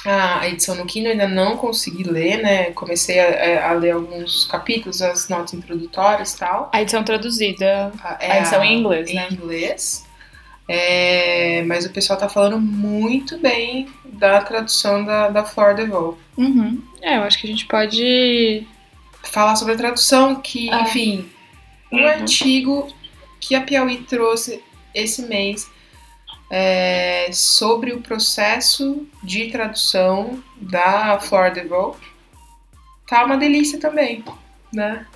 a edição no Kindle, ainda não consegui ler, né? Comecei a, a ler alguns capítulos, as notas introdutórias e tal. A edição traduzida, a, é a edição a, em inglês, em né? Em inglês. É, mas o pessoal tá falando muito bem da tradução da, da Flor DeVoe. Uhum. É, eu acho que a gente pode falar sobre a tradução, que, ah. enfim, um uhum. artigo que a Piauí trouxe esse mês é, sobre o processo de tradução da Flora DeVoe. Tá uma delícia também, né?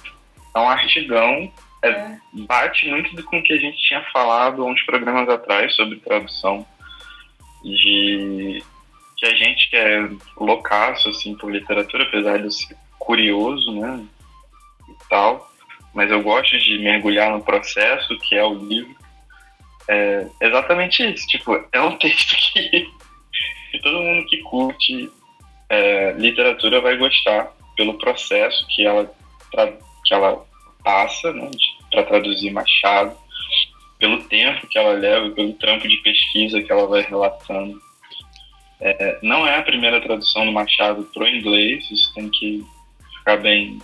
É um artigão, é, é. bate muito com o que a gente tinha falado uns programas atrás sobre tradução, de que a gente que é loucaço assim, por literatura, apesar de eu ser curioso, né, e tal, mas eu gosto de mergulhar no processo que é o livro é exatamente isso. Tipo, é um texto que, que todo mundo que curte é, literatura vai gostar. pelo processo que ela, que ela passa né, para traduzir Machado, pelo tempo que ela leva, pelo trampo de pesquisa que ela vai relatando. É, não é a primeira tradução do Machado para o inglês, isso tem que ficar bem,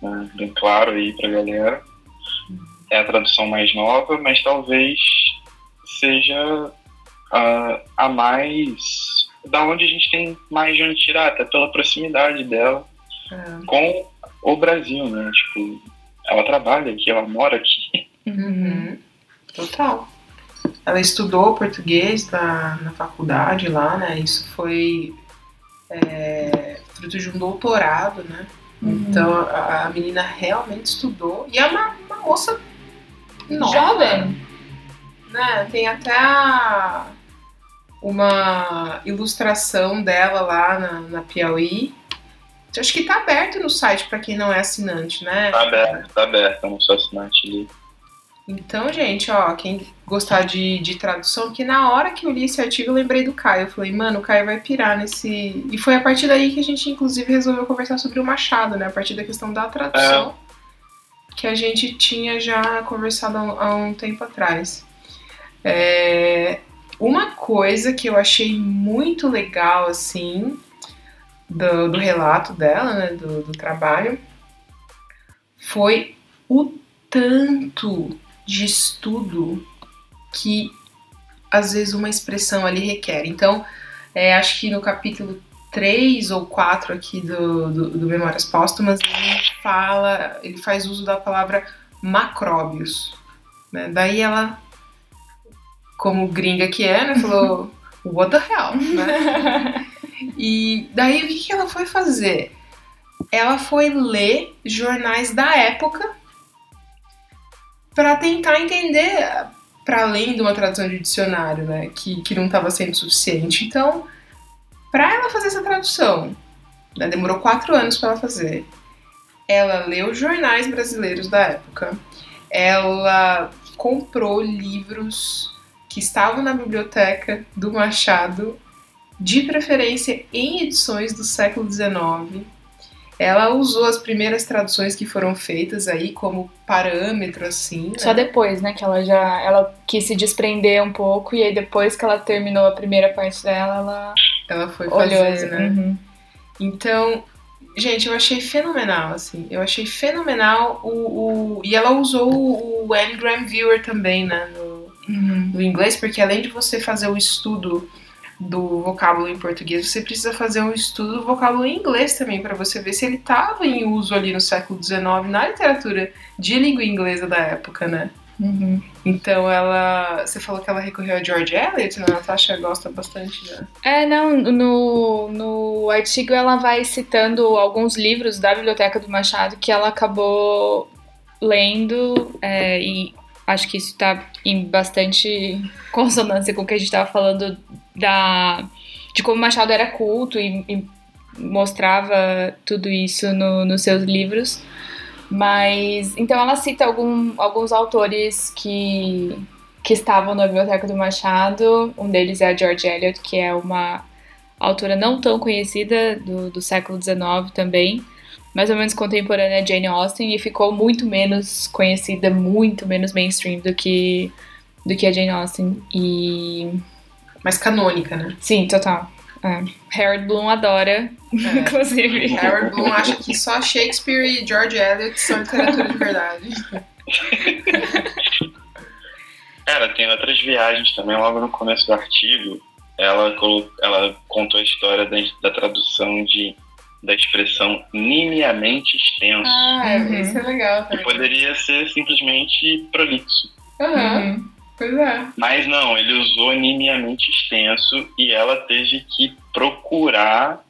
né, bem claro aí para a galera. É a tradução mais nova, mas talvez seja a, a mais. da onde a gente tem mais de onde tirar, até pela proximidade dela é. com o Brasil, né? Tipo, ela trabalha aqui, ela mora aqui. Uhum. Total. Ela estudou português na, na faculdade lá, né? Isso foi é, fruto de um doutorado, né? Uhum. Então a, a, menina realmente estudou. E é uma, uma moça nova. Jovem. Né? Tem até uma ilustração dela lá na, na Piauí. Então, acho que tá aberto no site para quem não é assinante, né? Tá aberto, tá aberto, eu não sou assinante ali. Então, gente, ó, quem gostar de, de tradução, que na hora que eu li esse artigo eu lembrei do Caio. Eu falei, mano, o Caio vai pirar nesse. E foi a partir daí que a gente, inclusive, resolveu conversar sobre o Machado, né? A partir da questão da tradução, é. Que a gente tinha já conversado há, um tempo atrás. É... Uma coisa que eu achei muito legal, assim, do, do relato dela, né, do, do trabalho, foi o tanto de estudo que às vezes uma expressão ali requer. Então, é, acho que no capítulo 3 ou 4 aqui do, do, do, Memórias Póstumas, ele fala, ele faz uso da palavra macróbios. Né? Daí ela, como gringa que é, né, falou, what the hell, né? E daí o que ela foi fazer? Ela foi ler jornais da época para tentar entender, para além de uma tradução de dicionário, né, que, que não estava sendo suficiente. Então, para ela fazer essa tradução, né, demorou quatro anos para ela fazer. Ela leu jornais brasileiros da época, ela comprou livros que estavam na biblioteca do Machado, de preferência em edições do século XIX, ela usou as primeiras traduções que foram feitas aí como parâmetro, assim. Né? Só depois, né? Que ela já ela quis se desprender um pouco, e aí depois que ela terminou a primeira parte dela, ela. Ela foi fazer, assim, né? Uhum. Então, gente, eu achei fenomenal, assim. Eu achei fenomenal o. o... E ela usou o, o Ngram Viewer também, né? No, uhum. no inglês, porque além de você fazer o estudo do vocábulo em português, você precisa fazer um estudo do vocábulo em inglês também, para você ver se ele estava em uso ali no século XIX na literatura de língua inglesa da época, né? Uhum. Então ela. Você falou que ela recorreu a George Eliot, né? A Natasha gosta bastante, né? É, não, no, no artigo ela vai citando alguns livros da Biblioteca do Machado que ela acabou lendo é, e acho que isso está em bastante consonância com o que a gente estava falando da de como Machado era culto e, e mostrava tudo isso no, nos seus livros. Mas então ela cita algum, alguns autores que, que estavam na biblioteca do Machado. Um deles é a George Eliot, que é uma autora não tão conhecida do, do século XIX também, mais ou menos contemporânea a Jane Austen e ficou muito menos conhecida, muito menos mainstream do que do que a Jane Austen e mais canônica, né? Sim, total. É. Harold Bloom adora, é. inclusive. Harold Bloom acha que só Shakespeare e George Eliot são literatura de verdade. Cara, tem outras viagens também, logo no começo do artigo, ela, ela contou a história da, da tradução de, da expressão nimiamente extenso. Ah, é, uhum. isso é legal também. Que poderia ser simplesmente prolixo. Uhum. Pois é. Mas não, ele usou nimiamente extenso e ela teve que procurar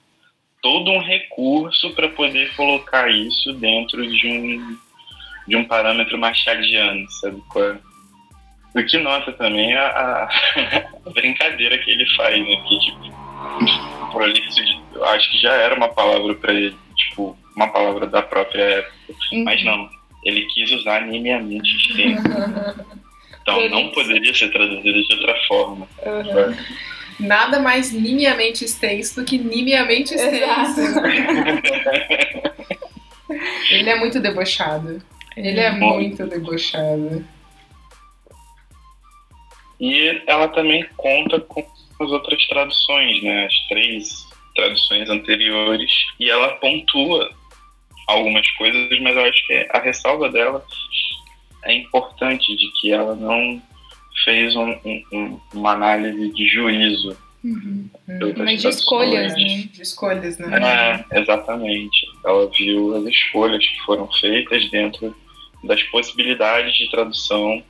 todo um recurso para poder colocar isso dentro de um, de um parâmetro machadiano, sabe qual é? O que nota também a, a, a brincadeira que ele faz, né? Que, tipo, prolixo, eu acho que já era uma palavra para ele, tipo, uma palavra da própria época. Uhum. Mas não, ele quis usar nimiamente extenso. Então não poderia ser traduzido de outra forma. Uhum. nada mais nimiamente extenso do que nimiamente extenso. Ele é muito debochado. Ele é muito debochado. E ela também conta com as outras traduções, né? As três traduções anteriores. E ela pontua algumas coisas, mas eu acho que a ressalva dela é importante de que ela não fez um, um, uma análise de juízo. Uhum. Mas de escolhas, né? De escolhas, né? É, exatamente. Ela viu as escolhas que foram feitas dentro das possibilidades de tradução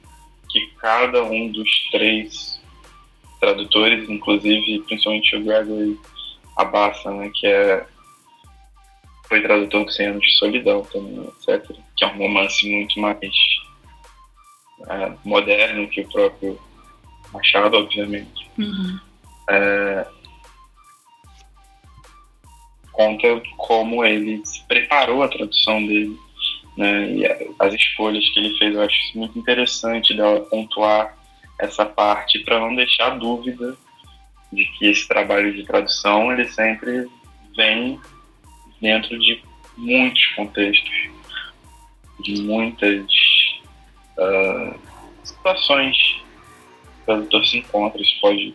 que cada um dos três tradutores, inclusive principalmente o Gregory Abassa, né, que é foi tradutor de 100 anos de solidão também, etc. Que é um romance muito mais é, moderno que o próprio Machado, obviamente. Uhum. É, conta como ele se preparou a tradução dele, né, e as escolhas que ele fez. Eu acho muito interessante dela pontuar essa parte para não deixar dúvida de que esse trabalho de tradução ele sempre vem dentro de muitos contextos, de muitas uh, situações que o tradutor se encontra. Isso pode,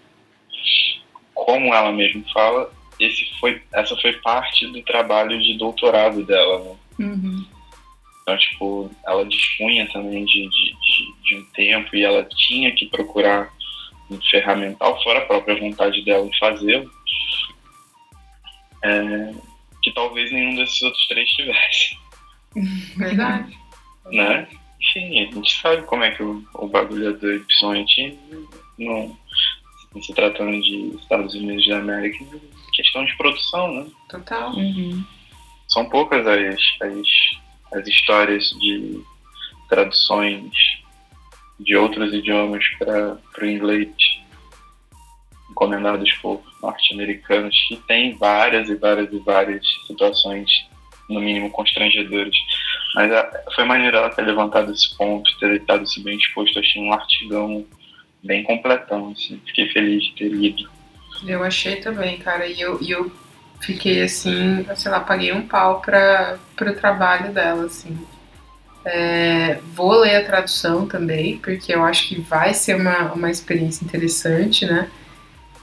como ela mesma fala, esse foi, essa foi parte do trabalho de doutorado dela. Né? Uhum. Então, tipo, ela dispunha também de, de, de, um tempo e ela tinha que procurar um ferramental, fora a própria vontade dela em fazê-lo, é, que talvez nenhum desses outros três tivesse. Verdade. né? Enfim, a gente sabe como é que o, o bagulho é doido, principalmente no, se tratando de Estados Unidos da América, questão de produção, né? Total. Uhum. São poucas as, as, as histórias de traduções de outros idiomas para o inglês encomendados por norte-americanos que tem várias e várias e várias situações no mínimo constrangedoras. Mas a, ah, foi maneiro ela ter levantado esse ponto ter estado se bem disposto achei um artigão bem completão assim. fiquei feliz de ter lido. Eu achei também cara. E eu, e eu fiquei assim sei lá paguei um pau para o trabalho dela assim é, vou ler a tradução também, porque eu acho que vai ser uma, uma experiência interessante, né?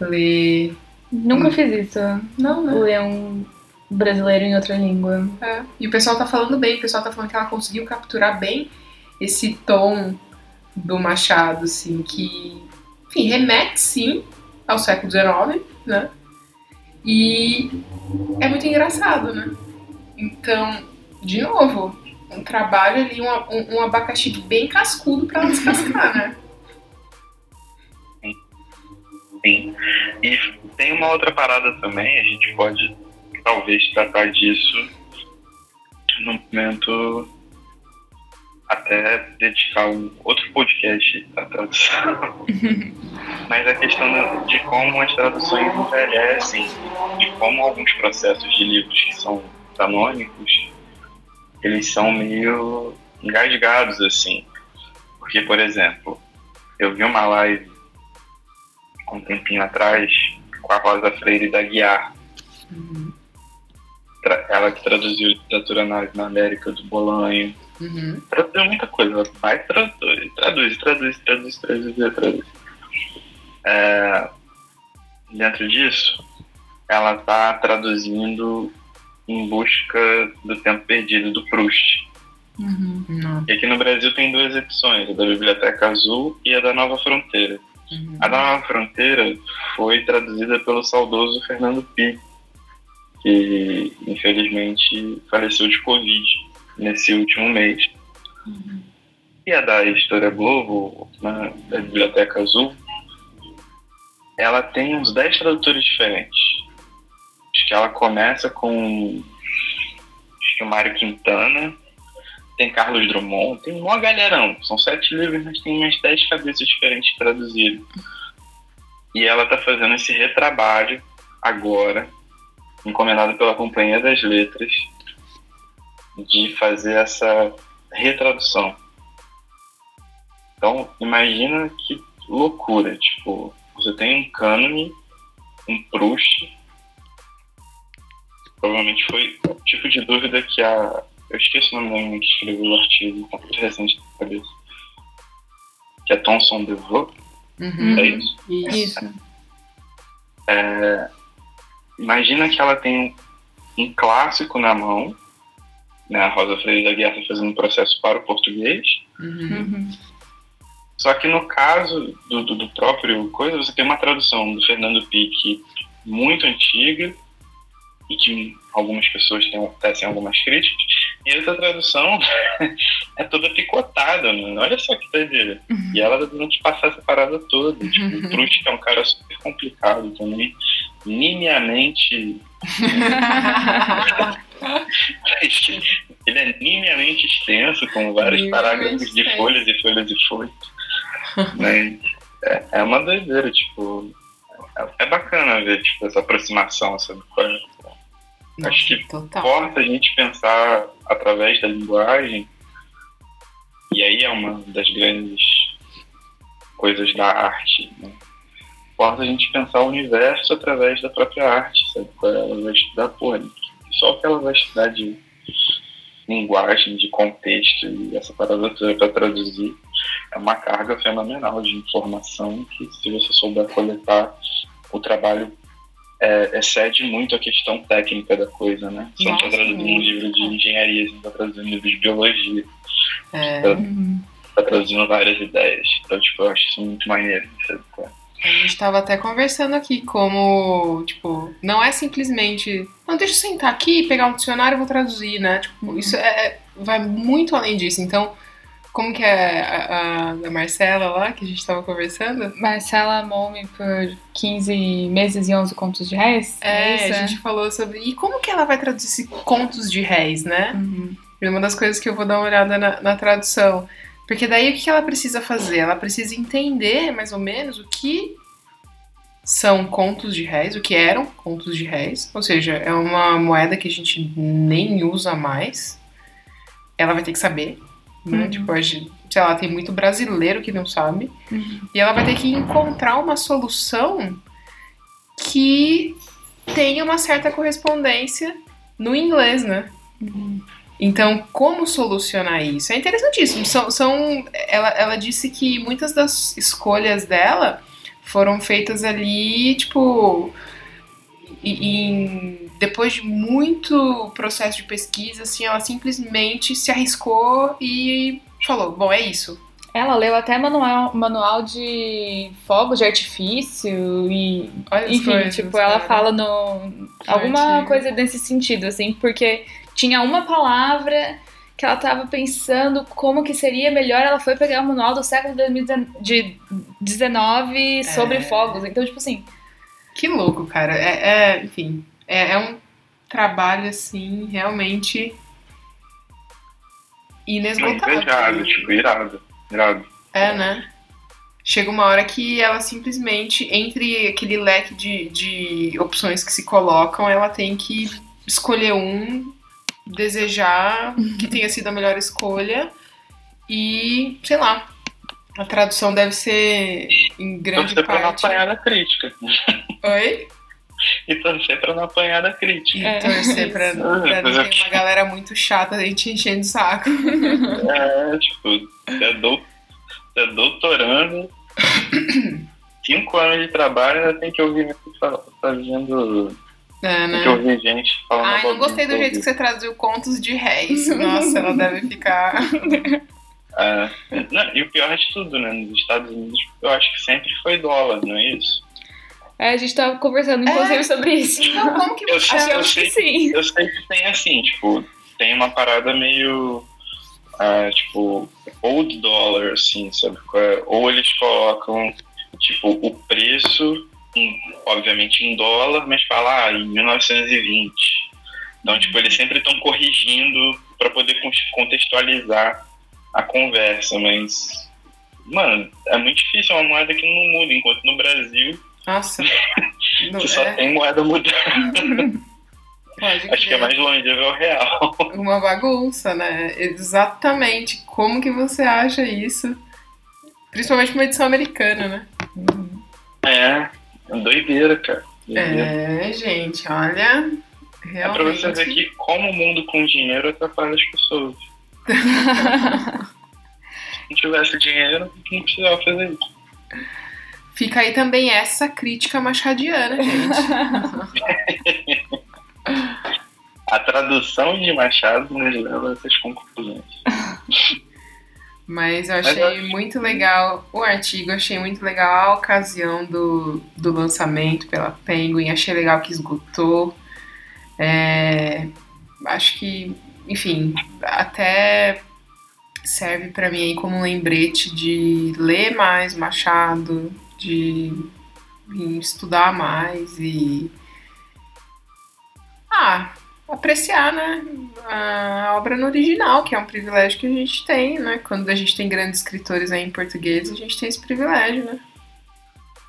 Ler. Nunca hum. fiz isso. Não, né? Ler um brasileiro em outra língua. É. E o pessoal tá falando bem, o pessoal tá falando que ela conseguiu capturar bem esse tom do Machado, assim, que, enfim, remete sim ao século XIX, né? E é muito engraçado, né? Então, de novo, um trabalho ali, um, um, um abacaxi bem cascudo para descascar, né? Sim. E tem uma outra parada também, a gente pode talvez tratar disso num momento até dedicar um outro podcast à tradução. Mas a questão de como as traduções envelhecem, de como alguns processos de livros que são canônicos eles são meio engasgados, assim. Porque, por exemplo, eu vi uma live um tempinho atrás com a Rosa Freire da Guiar. Uhum. Ela que traduziu literatura na, na América do Bolanho. Uhum. Traduziu muita coisa, ela vai traduz, traduz, traduz, traduz, traduz, traduz. É, dentro disso, ela está traduzindo em busca do tempo perdido do Proust. Uhum. E aqui no Brasil tem duas edições, a da Biblioteca Azul e a da Nova Fronteira. Uhum. A da Nova Fronteira foi traduzida pelo saudoso Fernando Pi, que infelizmente faleceu de Covid nesse último mês. Uhum. E a da Editora Globo, na, da Biblioteca Azul, ela tem uns 10 tradutores diferentes que ela começa com acho que o Mário Quintana, tem Carlos Drummond, tem uma galerão. São sete livros, mas tem umas dez cabeças diferentes traduzidas. E ela está fazendo esse retrabalho agora, encomendado pela Companhia das Letras, de fazer essa retradução. Então, imagina que loucura, tipo, você tem um cânone um Proust. Provavelmente foi o tipo de dúvida que a. Eu esqueci o nome da menina que escreveu o artigo, tá muito recente na cabeça. Que é Thomson DeVoe, Uhum. é isso? Isso. É, imagina que ela tem um clássico na mão, né, a Rosa Freire da Guerra fazendo um processo para o português, Uhum. Uhum. só que no caso do, do, do próprio coisa, você tem uma tradução do Fernando Pique muito antiga, e que algumas pessoas têm, tecem algumas críticas, e essa tradução é toda picotada, mano. Olha só que doideira. E ela tá tentando te passar essa parada toda. Tipo, o Proust que é um cara super complicado também, nimiamente Ele é nimiamente extenso, com vários Nimiamente parágrafos de extenso. folhas e folhas e folhas. Mas é, é uma doideira, tipo. É, é bacana ver tipo, essa aproximação, sabe? Acho que total. Importa a gente pensar através da linguagem, e aí é uma das grandes coisas da arte. Né? Importa a gente pensar o universo através da própria arte, sabe? Qual? Ela vai estudar, porra, só o que ela vai estudar de linguagem, de contexto e essa parada toda para traduzir é uma carga fenomenal de informação que, se você souber coletar, o trabalho é, excede muito a questão técnica da coisa, né? Você não traduzindo um livro de engenharia, você não está traduzindo um livro de biologia, É, Uhum. está traduzindo várias ideias. Então, tipo, eu acho isso muito maneiro. sabe? a gente tava até conversando aqui como, tipo, não é simplesmente, não, deixa eu sentar aqui, pegar um dicionário e vou traduzir, né? Tipo, isso é, é- vai muito além disso. Então, como que é a, a, a Marcela lá, que a gente tava conversando? Marcela amou-me por 15 meses e 11 contos de réis? É, isso, a gente falou sobre. E como que ela vai traduzir contos de réis, né? Uhum. É uma das coisas que eu vou dar uma olhada na, na tradução. Porque daí o que ela precisa fazer? Ela precisa entender mais ou menos o que são contos de réis, o que eram contos de réis. Ou seja, é uma moeda que a gente nem usa mais. Ela vai ter que saber. Né? Uhum. Tipo, a gente, sei lá, tem muito brasileiro que não sabe. Uhum. E ela vai ter que encontrar uma solução que tenha uma certa correspondência no inglês, né? Uhum. Então, como solucionar isso? É interessantíssimo. São, são- ela, ela disse que muitas das escolhas dela foram feitas ali, tipo, em- depois de muito processo de pesquisa, assim, ela simplesmente se arriscou e falou: bom, é isso. Ela leu até manual, manual de fogos de artifício e. Olha Enfim, coisas, tipo, ela cara. fala no. Alguma artigo. coisa nesse sentido, assim, porque tinha uma palavra que ela tava pensando como que seria melhor, ela foi pegar o manual do século de 19 sobre É. fogos. Então, tipo assim, Que louco, cara. É, é, enfim, é, é um trabalho, assim, realmente inesgotável. Invejado, tipo, irado. Irado. É, né? Chega uma hora que ela simplesmente, entre aquele leque de, de opções que se colocam, ela tem que escolher um, desejar que tenha sido a melhor escolha e, sei lá, a tradução deve ser em grande Torcer pra não parte. apanhar da crítica. Oi? E torcer pra não apanhar da crítica. E É, torcer pra, isso. pra Ah, não ter uma galera muito chata a gente enchendo o saco. É, tipo, você é, dou, você é doutorando, cinco anos de trabalho, ainda tem que ouvir fazendo. É, Tem né? que ouvir gente falando. Ai, não gostei do jeito que você traduziu contos de réis. Nossa, ela deve ficar. É, não, e o pior de tudo, né? Nos Estados Unidos, eu acho que sempre foi dólar, não é isso? É, a gente tava conversando, inclusive, sobre isso. Então, como que Eu você. sei, eu Acho que sei, sim. eu sei que tem assim, tipo, tem uma parada meio. ah, tipo, old dollar, assim, sabe? é? Ou eles colocam, tipo, o preço, em- obviamente em dólar, mas fala ah, em 1920. Então, tipo, eles sempre estão corrigindo para poder con- contextualizar a conversa, mas. Mano, é muito difícil, é uma moeda que não muda, enquanto no Brasil Nossa. Não, você só é, tem moeda mudando. pode Acho que é mais longevo é o real. Uma bagunça, né? Exatamente. Como que você acha isso? Principalmente uma edição americana, né? É, doideira, cara. É, gente, olha. Realmente. É pra você ver que como o mundo com dinheiro atrapalha as pessoas. Se não tivesse dinheiro, não precisava fazer isso. Fica aí também essa crítica machadiana, gente. A tradução de Machado nos leva a essas conclusões. Mas eu achei Mas eu- muito legal o artigo, achei muito legal a ocasião do, do lançamento pela Penguin, achei legal que esgotou. É, acho que, enfim, até serve pra mim aí como um lembrete de ler mais Machado, de estudar mais e. Ah, apreciar, né? A obra no original, que é um privilégio que a gente tem, né? Quando a gente tem grandes escritores aí em português, a gente tem esse privilégio, né?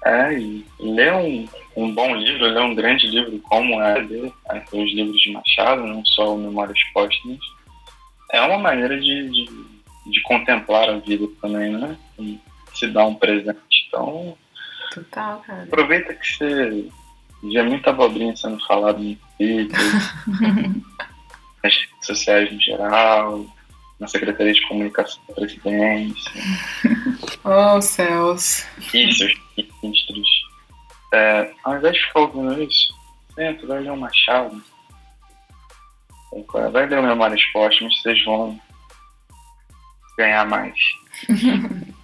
É, e ler um, um bom livro, ler um grande livro como é ler é, os livros de Machado, não só o Memórias Póstumas, é uma maneira de, de, de contemplar a vida também, né? E se dar um presente. Então, Total, cara. aproveita que você vê muita abobrinha sendo falada no Twitter, nas redes sociais no geral, na Secretaria de Comunicação da Presidência. Oh, céus. e seus ministros. É, ao invés de ficar ouvindo isso, senta, vai ler um Machado. Vai ler o Memórias Póstumas, vocês vão ganhar mais.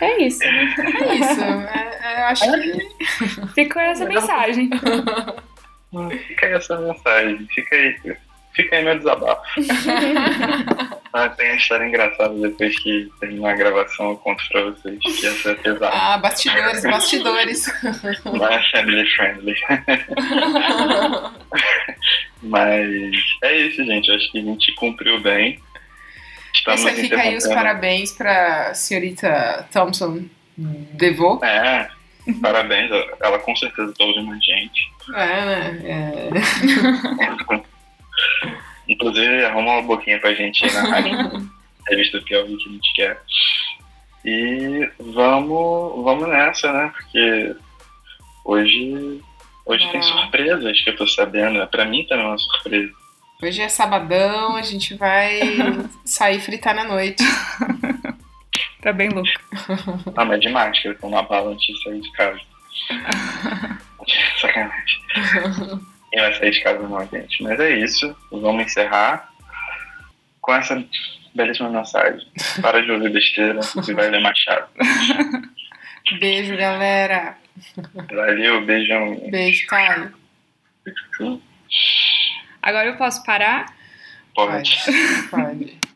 É isso. né? É isso. É, é, eu acho que. Ficou essa mensagem. Fica aí essa mensagem, fica aí, fica aí meu desabafo. Ah, tem uma história engraçada depois que terminar a gravação eu conto pra vocês, que essa é pesada. Ah, bastidores, bastidores. Não é family friendly. Mas é isso, gente. Eu acho que a gente cumpriu bem. Estamos Esse fica aí os parabéns pra senhorita Thompson Devô. É, parabéns. Ela com certeza tá ouvindo a gente. É, né? É. Inclusive, arruma uma boquinha pra gente aí na rádio. Revista do Piauí que a gente quer. E vamos, vamos nessa, né? Porque hoje, hoje tem É. surpresas que eu tô sabendo. Pra mim também é uma surpresa. Hoje é sabadão, a gente vai sair fritar na noite. Tá bem louco. Ah, mas de máscara, com uma bala antes de sair de casa. Sacanagem. Quem vai sair de casa não, gente. Mas é isso. Vamos encerrar com essa belíssima mensagem. Para de ouvir besteira e vai ler Machado. Beijo, galera. Valeu, beijão. Beijo, Caio. Agora eu posso parar? Pode. Pode.